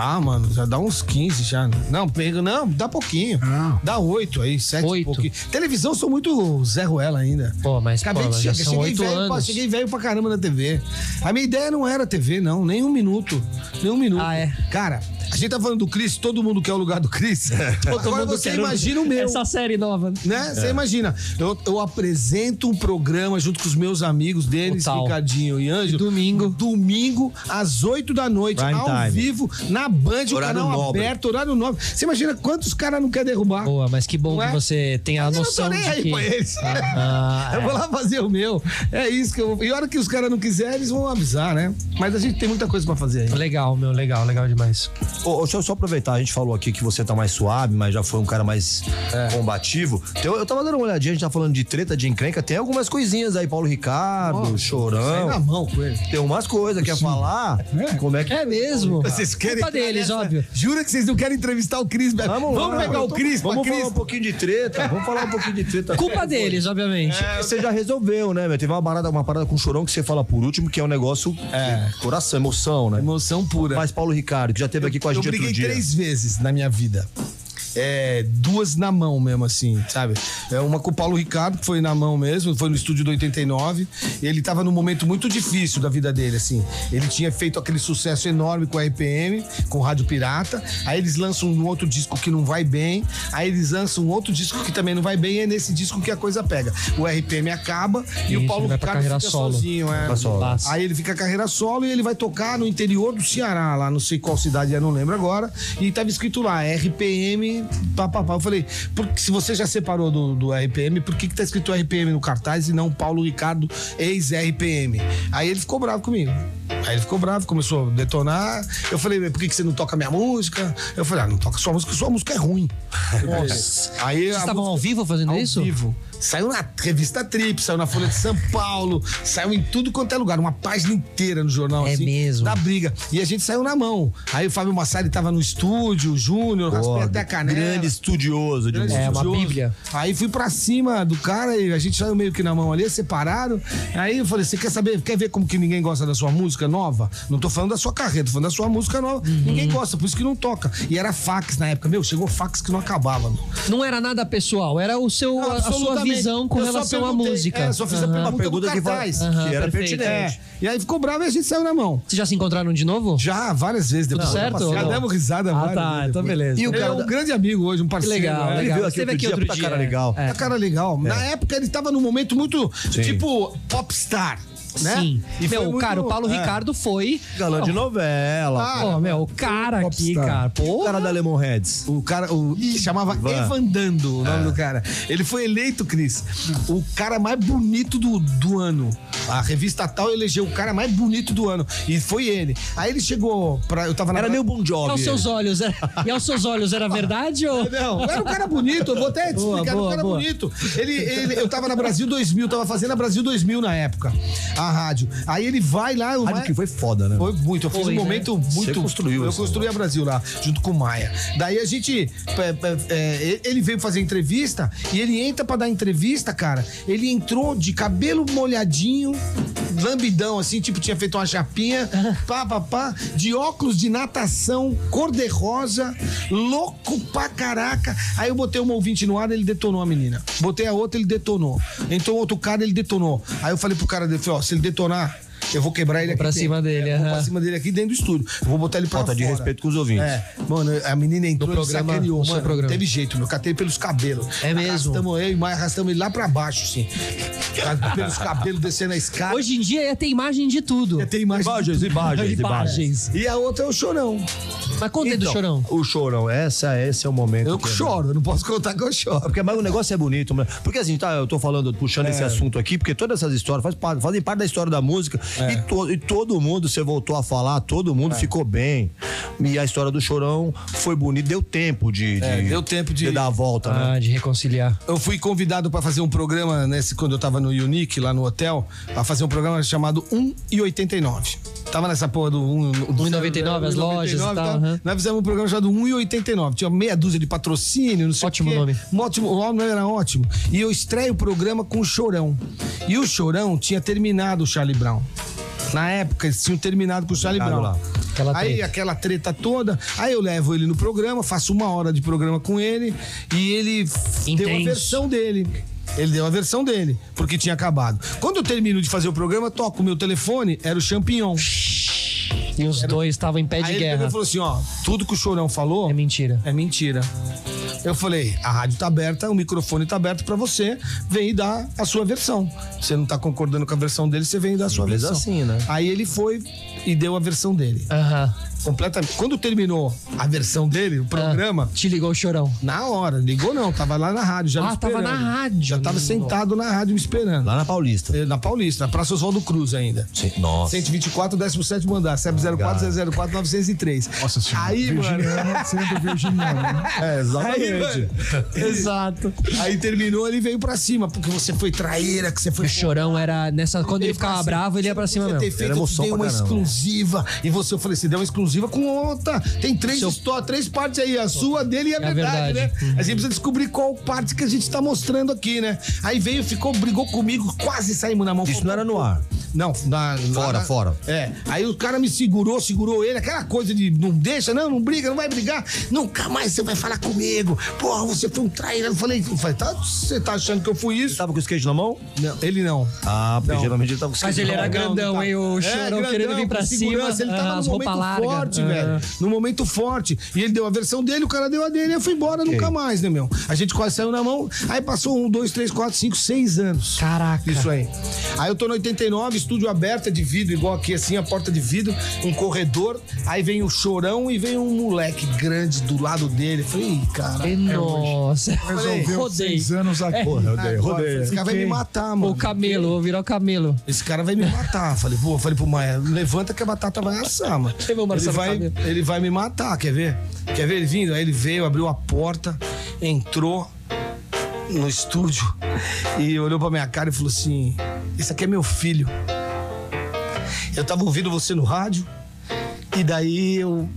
Ah, mano, já dá uns 15 já. Não, pega, não, dá pouquinho. Não. Dá 8 aí, 7 Oito. e pouquinho. Televisão, sou muito Zé Ruela ainda. Pô, mas, Acabei pô, de chegar, cheguei velho, pô, anos. cheguei velho pra caramba na TV. A minha ideia não era TV, não, nem um minuto. Nem um minuto. Ah, é? Cara, gente tá falando do Cris, todo mundo quer o lugar do Cris. Agora você quer imagina o meu. Essa série nova. Né? Você imagina, eu, eu apresento um programa junto com os meus amigos deles, O tal. Ricardinho e Ângelo. Domingo. Domingo, às 8 da noite, Prime ao time. vivo, na Band, o Horário canal nobre. aberto, horário nobre. Você imagina quantos caras não quer derrubar? Boa, mas que bom Não que é? você tem a Mas noção eu não tô nem de aí que... pra eles. Ah, Eu é. vou lá fazer o meu. É isso que eu. E a hora que os caras não quiserem, eles vão avisar, né? Mas a gente tem muita coisa pra fazer aí. Legal, meu, legal, legal demais. Ô, deixa eu só aproveitar, a gente falou aqui que você tá mais suave, mas já foi um cara mais combativo. Então, eu tava dando uma olhadinha, a gente tá falando de treta, de encrenca, tem algumas coisinhas aí, Paulo Ricardo, Sai Chorão. na mão com ele. Tem umas coisas, quer falar? Como é que É mesmo? Vocês querem. Culpa deles, nessa- óbvio. Jura que vocês não querem entrevistar o Cris? Vamos, lá, pegar o Cris Vamos Cris. falar um pouquinho de treta, vamos falar um pouquinho de treta. Culpa deles, obviamente. Porque Você já resolveu, né, meu? Teve uma parada, uma parada com o Chorão que você fala por último, que é um negócio é, coração, emoção, né? Emoção pura. Mas Paulo Ricardo, que já teve aqui com a eu briguei outro dia. três vezes na minha vida. É, duas na mão mesmo, assim, sabe? É uma com o Paulo Ricardo, que foi na mão mesmo, foi no estúdio do 89. Ele tava num momento muito difícil da vida dele, assim. Ele tinha feito aquele sucesso enorme com a RPM, com Rádio Pirata. Aí eles lançam um outro disco que não vai bem. Aí eles lançam um outro disco que também não vai bem. E é nesse disco que a coisa pega. O RPM acaba e Isso, o Paulo Ricardo fica solo. sozinho. É. Solo. Aí ele fica carreira solo e ele vai tocar no interior do Ceará, lá não sei qual cidade é, não lembro agora. E tava escrito lá, RPM, papapá. Eu falei, por, se você já separou do, do RPM, por que, que tá escrito RPM no cartaz e não Paulo Ricardo, ex-RPM? Aí ele ficou bravo comigo. Aí ele ficou bravo, começou a detonar. Eu falei, por que, que você não toca minha música? Eu falei, ah, não toca sua música, sua música é ruim. Nossa. Aí Vocês estavam música- ao vivo fazendo ao isso? vivo. Saiu na revista Trip, saiu na Folha de São Paulo, saiu em tudo quanto é lugar, uma página inteira no jornal. É assim, mesmo? Da briga. E a gente saiu na mão. Aí o Fábio Massari tava no estúdio, o Júnior, raspei até a canela. grande estudioso de Grande música. É, uma bíblia. Aí fui pra cima do cara e a gente saiu meio que na mão ali, separado. Aí eu falei: você quer saber, quer ver como que ninguém gosta da sua música nova? Não tô falando da sua carreira, tô falando da sua música nova. Uhum. Ninguém gosta, por isso que não toca. E era fax na época. Meu, chegou fax que não acabava. Meu. Não era nada pessoal, era o seu, a, a sua Absolutamente. Visão com Eu só relação à música. É, só fiz a Aham. pergunta, Uma pergunta do que. Aham, que era perfeito. pertinente. É. E aí ficou bravo e a gente saiu na mão. Vocês já se encontraram de novo? Já, várias vezes depois. Tudo certo? Já demos risada Ah, várias tá, vezes então beleza. E o cara é um grande amigo hoje, um Que parceiro. legal, é. Ele legal. veio aqui outro aqui dia, dia. cara legal. É. É cara legal. Na época ele tava num momento muito, tipo, popstar. Né? Sim. E foi meu, muito- cara, o Paulo é. Ricardo foi. Galã de novela. Ah, Pô, meu, o cara aqui, cara. o Pô, cara da Lemonheads. O cara, o que chamava Ivan. Evandando, o nome do cara. Ele foi eleito, Cris, o cara mais bonito do, do ano. A revista tal elegeu o cara mais bonito do ano. E foi ele. Aí ele chegou pra. Eu tava na. Era meio Bon e Jovi. aos seus olhos, era, e aos seus olhos era verdade ou. Não, era um cara bonito, eu vou até te Boa, explicar, era um boa, cara boa. bonito. Ele, ele- eu tava na Brasil 2000, tava fazendo a Brasil 2000 na época, a rádio. Aí ele vai lá, o Rádio Maia- que foi foda, né? Foi muito, eu fiz Foi, um né? momento muito. Você construiu Eu construí a Brasil lá, junto com o Maia. Daí a gente. é, é, é, ele veio fazer entrevista e ele entra pra dar entrevista, cara. Ele entrou de cabelo molhadinho, lambidão, assim, tipo, tinha feito uma chapinha, pá, pá, pá, de óculos de natação, cor-de-rosa, louco pra caraca. Aí eu botei uma ouvinte no ar, ele detonou a menina. Botei a outra, ele detonou. Entrou outro cara, ele detonou. Aí eu falei pro cara dele, falei, ó, se ele detonar. Eu vou quebrar ele Vou aqui. pra dentro. cima dele, É, vou pra cima dele aqui dentro do estúdio. Eu vou botar ele pra Falta de fora. respeito com os ouvintes. É, mano, a menina entrou No programa- sacaneou, mano. programa. Teve jeito, meu. Catei pelos cabelos. É mesmo? Arrastamos eu e Maia, arrastamos ele lá pra baixo, assim. pelos cabelos, descendo a escada. Hoje em dia ia ter imagem de tudo. Já tem imagem. Imagens, imagens, imagens. E a outra é o chorão. Mas conta aí do Então, chorão. O chorão, essa, esse é o momento. Eu que- choro, eu não posso contar que eu choro. Porque mas o negócio é bonito, né? Porque assim, tá, eu tô falando, puxando esse assunto aqui, porque todas essas histórias faz parte- fazem parte da história da música. E, to- e todo mundo, você voltou a falar, todo mundo ficou bem. E a história do chorão foi bonita, deu tempo de, É, de- deu tempo de- dar a volta, né? Ah, de reconciliar. Eu fui convidado pra fazer um programa nesse quando eu tava no Unique lá no hotel, a fazer um programa chamado 1 e 89. Tava nessa porra do 1 1,99, as lojas e tal, aham. Nós fizemos um programa chamado 1 e 89. Tinha meia dúzia de patrocínio, não sei Ótimo o quê. nome. Ótimo, o nome era ótimo. E eu estreio o programa com o Chorão. E o Chorão tinha terminado o Charlie Brown. Na época, eles tinham terminado com o Charlie Brown. lá. Aquela aí aquela treta toda, aí eu levo ele no programa, faço uma hora de programa com ele e ele deu a versão dele. Ele deu a versão dele, porque tinha acabado. Quando eu termino de fazer o programa, toco o meu telefone, era o Champignon. E os dois estavam em pé Aí de ele pegou guerra. e falou assim: ó, tudo que o Chorão falou É mentira. é mentira. Eu falei, a rádio tá aberta, o microfone tá aberto pra você, vem e dar a sua versão. Você não tá concordando com a versão dele, você vem e dá a sua Simples versão. assim, né? Aí ele foi e deu a versão dele. Aham. Completamente. Quando terminou a versão dele, o programa, Te ligou o chorão. na hora, ligou não, tava lá na rádio, já me Ah, tava na rádio. Já tava Não. sentado na rádio me esperando. Lá na Paulista. Eh, Na Paulista, na Praça Oswaldo Cruz ainda. Sim, Nossa. 124, 17 andar, CEP 04 004 903. Nossa senhora. Aí, mano. Virginiano, sendo virginiano. né? É, Aí, mano, Exato. aí terminou, ele veio pra cima, porque você foi traíra, que você foi. O chorão era nessa. Quando ele pra ficava bravo, ele ia pra cima Você mesmo. ter feito, Era emoção pra uma caramba. exclusiva. E você, eu falei, você deu uma exclusiva com outra. Tem três Seu- histórias, três partes aí, a sua, dele e a É a verdade, verdade. né? A gente precisa descobrir qual parte que a gente tá mostrando aqui, né? Aí veio, ficou, brigou comigo, quase saímos na mão. Isso não era no ar. Não, na, Fora, na- fora. É. Aí o cara me segurou, segurou ele, aquela coisa de não deixa, não, não briga, não vai brigar. Nunca mais você vai falar comigo. Porra, você foi um traíra. Eu falei, eu falei tá, você tá achando que eu fui isso? Tava com o skate na mão? Não, ele não. Ah, porque Não. geralmente ele tava com o skate Mas ele era grandão, tá. hein? O chorão querendo vir pra cima, Ele tava ah, no as momento roupa larga. Forte, Ah. velho. No momento forte. E ele deu a versão dele, o cara deu a dele. Eu fui embora nunca mais, né, meu? A gente quase saiu na mão. Aí passou um, dois, três, quatro, cinco, seis anos. Caraca. Isso aí. Aí eu tô no 89, estúdio aberto é de vidro, igual aqui assim, a porta de vidro, um corredor. Aí vem o chorão e vem um moleque grande do lado dele. Eu Falei, "Ih, cara. Nossa. Resolveu Rodei. seis anos aqui. Porra, Agora, rodei, rodei. Esse cara vai me matar, mano. O camelo, vou virar o camelo. Esse cara vai me matar. Falei, pô, falei pro Maia, levanta que a batata vai assar, mano. Levou o Ele vai, ele vai me matar, quer ver? Quer ver ele vindo? Aí ele veio, abriu a porta, entrou no estúdio e olhou pra minha cara e falou assim: Esse aqui é meu filho. Eu tava ouvindo você no rádio e daí eu.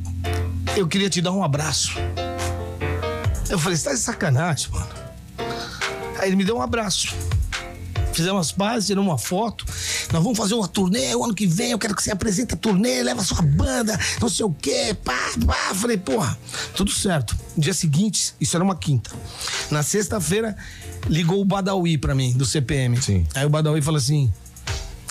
Eu queria te dar um abraço. Eu falei, você tá de sacanagem, mano. Aí ele me deu um abraço. Fizemos as pazes, tiramos uma foto. Nós vamos fazer uma turnê o ano que vem. Eu quero que você apresente a turnê, leva a sua banda, não sei o quê. Pá, pá. Falei, porra, tudo certo. No dia seguinte, isso era uma quinta. Na sexta-feira, ligou o Badawi pra mim, do CPM. Sim. Aí o Badawi falou assim: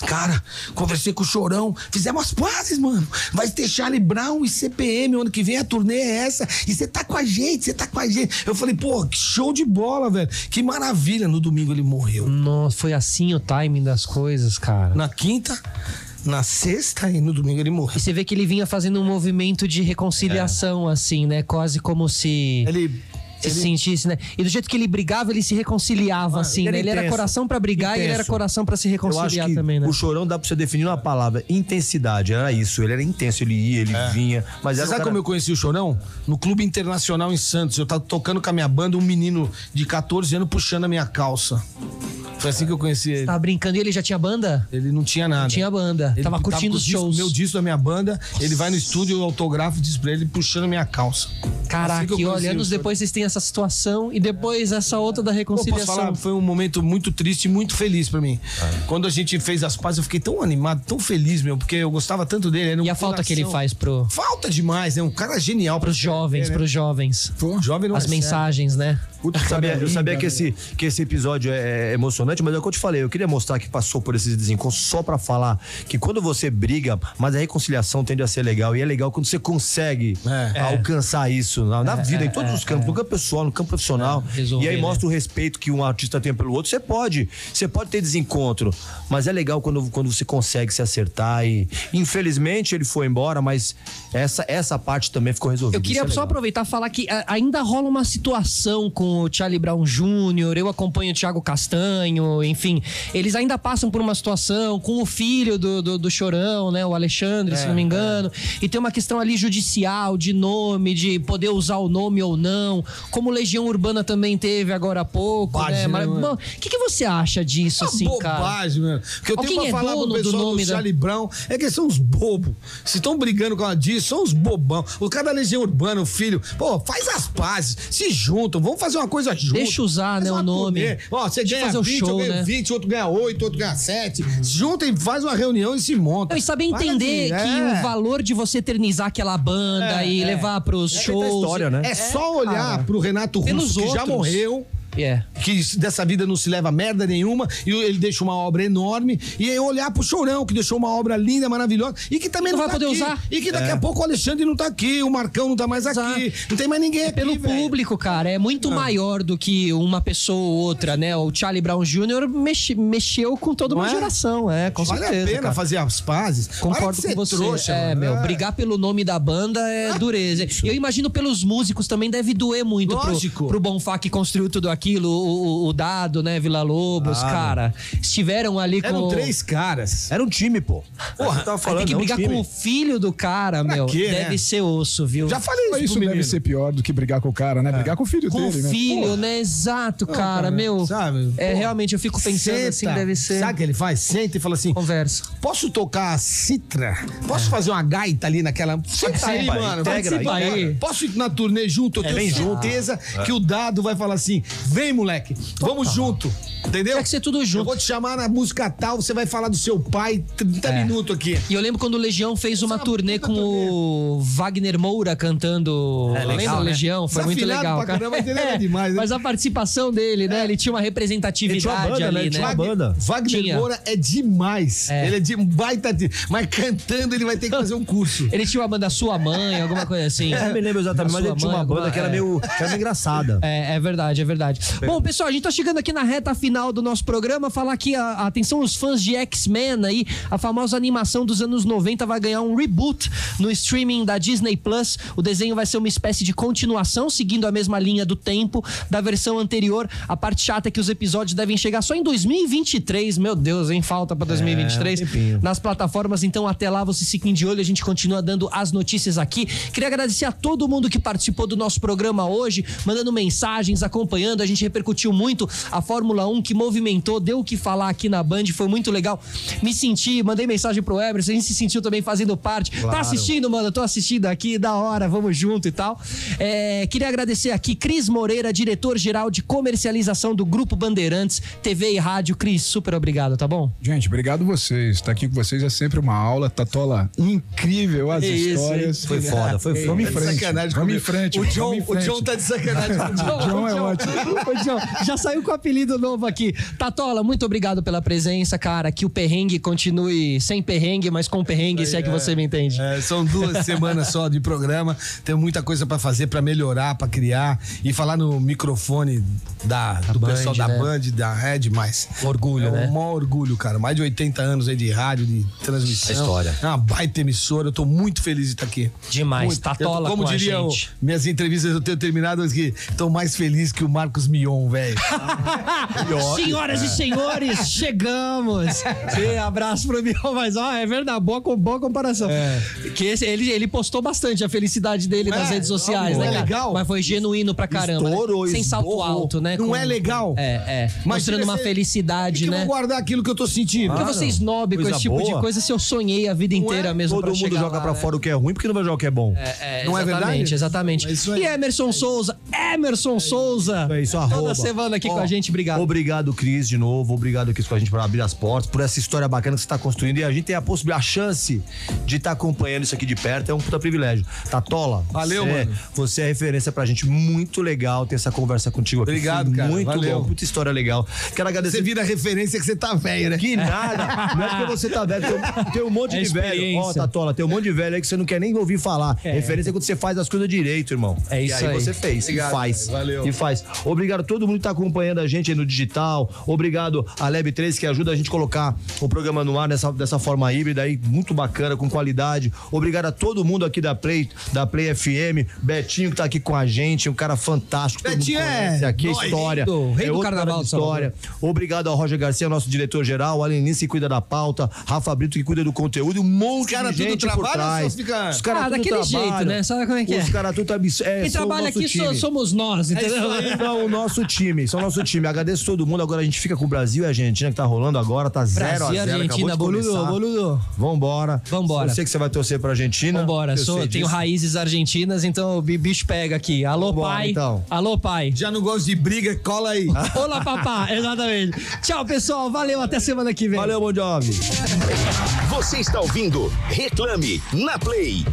Cara, conversei com o Chorão, fizemos as pazes, mano. Vai ter Charlie Brown e CPM, ano que vem a turnê é essa. E você tá com a gente, você tá com a gente. Eu falei, pô, que show de bola, velho. Que maravilha. No domingo ele morreu. Nossa, foi assim o timing das coisas, cara. Na quinta, na sexta e no domingo ele morreu. E você vê que ele vinha fazendo um movimento de reconciliação, assim, né? Quase como se. Ele. Se sentisse, né? E do jeito que ele brigava, ele se reconciliava, assim, ele né? era Ele era intenso. coração pra brigar e ele era Intenso. coração pra se Eu acho reconciliar que também, né? o chorão dá pra você definir uma palavra. Intensidade, era isso. Ele era intenso, ele ia, ele vinha. Mas Você era sabe cara- como eu conheci o Chorão? No Clube Internacional em Santos. Eu tava tocando com a minha banda, um menino de 14 anos puxando a minha calça. Foi assim que eu conheci ele. Tava brincando e ele já tinha banda? Ele não tinha nada. Tinha banda. Ele tava curtindo com os o disco- shows. meu disco da minha banda, ele vai no estúdio, eu autografo e diz pra ele puxando a minha calça. Caraca, Assim e olha, anos depois vocês têm essa situação e depois essa outra da Pô, reconciliação. posso falar, foi um momento muito triste e muito feliz pra mim. Quando a gente fez as pazes, eu fiquei tão animado, tão feliz, meu, porque eu gostava tanto dele. era um E a falta que ele coração. faz pro, Falta demais, né? Um cara genial pros jovens, né? pros jovens. Jovem não As é sério. mensagens, né? Eu sabia, eu sabia que, esse, que esse episódio é, é emocionante, mas é o que eu te falei. Eu queria mostrar que passou por esses desencontros só pra falar que quando você briga, mas a reconciliação tende a ser legal. E é legal quando você consegue É. alcançar isso na, na vida, em todos os campos, no campo pessoal, no campo profissional. É, resolver, e aí né? mostra o respeito que um artista tem pelo outro. Você pode, você pode ter desencontro, mas é legal quando, quando você consegue se acertar. E infelizmente ele foi embora, mas essa, essa parte também ficou resolvida. Eu queria é só aproveitar e falar que a- ainda rola uma situação com o Charlie Brown Jr., eu acompanho o Thiago Castanho, enfim. Eles ainda passam por uma situação com o filho do, do, do Chorão, né? O Alexandre, se não me engano. E tem uma questão ali judicial, de nome, de poder usar o nome ou não. Como Legião Urbana também teve agora há pouco, Bobagem, né? né, Mas, o que, que você acha disso, assim, cara? bobagem, mano. O que eu Alguém tenho é pra falar dono pro do pessoal do, nome da- Charlie Brown é que eles são uns bobos. Se estão brigando com ela disso, são uns bobão. O cara da Legião Urbana, o filho, pô, faz as pazes, se juntam, vamos fazer uma coisa junto. Deixa usar, Faz né, uma o nome. turnê. Ó, você Deixa ganha fazer o 20, show, eu ganho né? 20, outro ganha 8, outro ganha 7. Se junta e faz uma reunião e se monta. E saber Para entender de- que é. o valor de você eternizar aquela banda É, e é. levar pros É shows. história, né? É só olhar cara. pro Renato Pelos Russo, que já morreu. É. que dessa vida não se leva merda nenhuma, e ele deixa uma obra enorme, e aí olhar pro Chorão, que deixou uma obra linda, maravilhosa, e que também Não não, vai tá poder aqui, usar. E que daqui a pouco o Alexandre não tá aqui, o Marcão não tá mais aqui, Exato. não tem mais ninguém aqui, Pelo velho. público, cara, é muito maior do que uma pessoa ou outra, né? O Charlie Brown Jr. mexe- mexeu com toda uma Não é? geração, é, com Vale certeza. a pena cara. fazer as pazes. Concordo com você. Trouxa, é, mano. meu, brigar pelo nome da banda é dureza. E eu imagino pelos músicos também deve doer muito pro, Lógico. pro Bonfá que construiu tudo aquilo, o, o- o Dado, né, Vila Lobos, Claro. cara. Estiveram ali Eram com. três caras. Era um time, pô. Porra, eu tava Aí falando, tem que é um brigar com o filho do cara, meu. quê, né? deve ser osso, viu? Já falei isso, Isso deve ser pior do que brigar com o cara, né? Brigar com o filho com o dele, né? filho, né? Exato, cara, cara, meu. sabe? É, Pô, realmente, eu fico pensando assim, Senta. deve ser. Sabe o que ele faz? Senta e fala assim: Conversa. Posso tocar a citra? Posso fazer uma gaita ali naquela. Senta aí, mano. participa aí. Posso ir na turnê junto? Eu tenho vem junto. certeza que o dado vai falar assim: vem, moleque, vamos junto. Entendeu? Tem que ser tudo Eu junto. vou te chamar na música tal, você vai falar do seu pai 30 É. minutos aqui. E eu lembro quando o Legião fez uma Essa turnê puta com o Wagner Moura cantando. É, legal, Lembra o né? Legião? Foi muito legal. pra cara. caramba, mas ele era demais, né? Mas a participação dele, né? Ele tinha uma representatividade Ele tinha uma banda, ali, né? Ele né? tinha uma banda. Wagner Tinha. Moura é demais. É. Ele é de um baita. De... Mas cantando, ele vai ter que fazer um curso. Ele tinha uma banda Sua Mãe, alguma coisa assim. É, me lembro exatamente, mas Sua ele tinha Mãe, uma banda alguma- que era é. meio, que era meio engraçada. É, é verdade, é verdade. Bom, pessoal, a gente tá chegando aqui na reta final do nosso programa. Falar aqui, a, atenção, os fãs de X-Men aí, a famosa animação dos anos 90 vai ganhar um reboot no streaming da Disney Plus. O desenho vai ser uma espécie de continuação, seguindo a mesma linha do tempo da versão anterior. A parte chata é que os episódios devem chegar só em 2023. Meu Deus, hein? Falta pra 2023. um tempinho. nas plataformas. Então, até lá, vocês fiquem de olho. A gente continua dando as notícias aqui. Queria agradecer a todo mundo que participou do nosso programa hoje, mandando mensagens, acompanhando. A gente repercutiu muito a Fórmula 1 que movimentou, deu o que falar aqui na Band. Foi muito legal. Me senti, mandei mensagem pro Emerson. A gente se sentiu também fazendo parte. Tá assistindo, mano? Eu tô assistindo aqui, da hora, vamos junto e tal. É, queria agradecer aqui Cris Moreira, diretor-geral de comercialização do Grupo Bandeirantes, TV e Rádio. Cris, super obrigado, tá bom? Gente, obrigado vocês. Estar aqui com vocês é sempre uma aula. Tatola, incrível as É isso, histórias. Foi foda, foi foda. Vamos em Tá frente. sacanagem Vamos em frente. O John, o. John tá de sacanagem com o John. John é ótimo. Ô, John, já saiu com o apelido novo aqui. Tatola, muito obrigado pela presença, cara. Que o perrengue continue sem perrengue, mas com perrengue, se é que você me entende. É, são duas semanas só de programa. Tem muita coisa pra fazer, pra melhorar, pra criar e falar no microfone da, do Band, pessoal da né? Band, da Red, mas Orgulho, é né? um maior orgulho, cara. Mais de 80 anos aí de rádio, de transmissão. É história. É uma baita emissora. Eu tô muito feliz de estar aqui. Demais. Muito. Tatola eu, Como com a diria o- gente. minhas entrevistas, eu tenho terminado que tô mais feliz que o Marcos Mion, velho. Senhoras e senhores, chegamos! Sim, abraço pro Mion, mas ó, é verdade, boa, boa comparação. Que esse- ele, ele postou bastante a felicidade dele Não nas é? redes sociais, Não né, é legal? Mas foi genuíno pra caramba. né? Estourou, Sem salto alto, né? Não Com- é legal? É, é. Mostrando uma felicidade, né? Eu vou guardar aquilo que eu tô sentindo. Porque você snobe com esse tipo de boa. coisa se eu sonhei a vida inteira mesmo Todo mundo joga lá, pra né? fora o que é ruim, porque não vai jogar o que é bom. É, Não é verdade? exatamente. É. E Emerson Souza, Emerson Souza. É isso, Toda semana aqui com a gente, obrigado. Obrigado, Cris, de novo. Obrigado, Cris, com a gente por abrir as portas, por essa história bacana que você está construindo. E a gente tem a possibilidade, a chance de estar acompanhando isso aqui de perto. É um puta privilégio. Tatola, Valeu, você, mano. Você é referência pra gente. Muito legal ter essa conversa contigo aqui. Obrigado, Foi cara. Muito Valeu. bom, puta história legal. Quero agradecer. Você vira referência que você tá velho, né? Que nada. Não é porque você tá velho. Tem, tem um monte É de velho. Ó, experiência. Tatola, tem um monte de velho aí que você não quer nem ouvir falar. Referência é quando você faz as coisas direito, irmão. É e isso aí. aí. você fez. Obrigado, e faz. cara. Valeu. E faz. Obrigado a todo mundo que tá acompanhando a gente aí no digital. Obrigado a Lab 3 que ajuda a gente a colocar o programa no ar dessa, dessa forma híbrida aí, muito bacana, com qualidade. Obrigado a todo mundo aqui da Play, da Play FM. Betinho que tá aqui com a gente, um cara fantástico. Betinho é aqui, a nóis. história. Rei do- rei é do carnaval história. Obrigado ao Roger Garcia, nosso diretor-geral, o Alenice que cuida da pauta, Rafa Brito que cuida do conteúdo um monte Os cara de tudo gente por trás. fica- Os caras Ah, tudo daquele jeito, né? Sabe como é que é? Os caras tudo abs... é, Quem trabalha aqui so- time. somos nós, entendeu? isso aí. São o nosso time, são o nosso time. Agradeço todo mundo. Agora a gente fica com o Brasil e a Argentina que tá rolando agora, tá 0 a 0 Brasil e Argentina, acabou de boludo, boludo. Vambora. Vambora. Eu sei que você vai torcer pra Argentina. Vambora, eu sou, tenho disso. raízes argentinas, então o bi- bicho pega aqui. Alô, Vambora, pai. então. Alô, pai. Já não gosto de briga, cola aí. Olá, papá. Exatamente. Tchau, pessoal. Valeu. Até semana que vem. Valeu, Bon Jovi. Você está ouvindo Reclame na Play.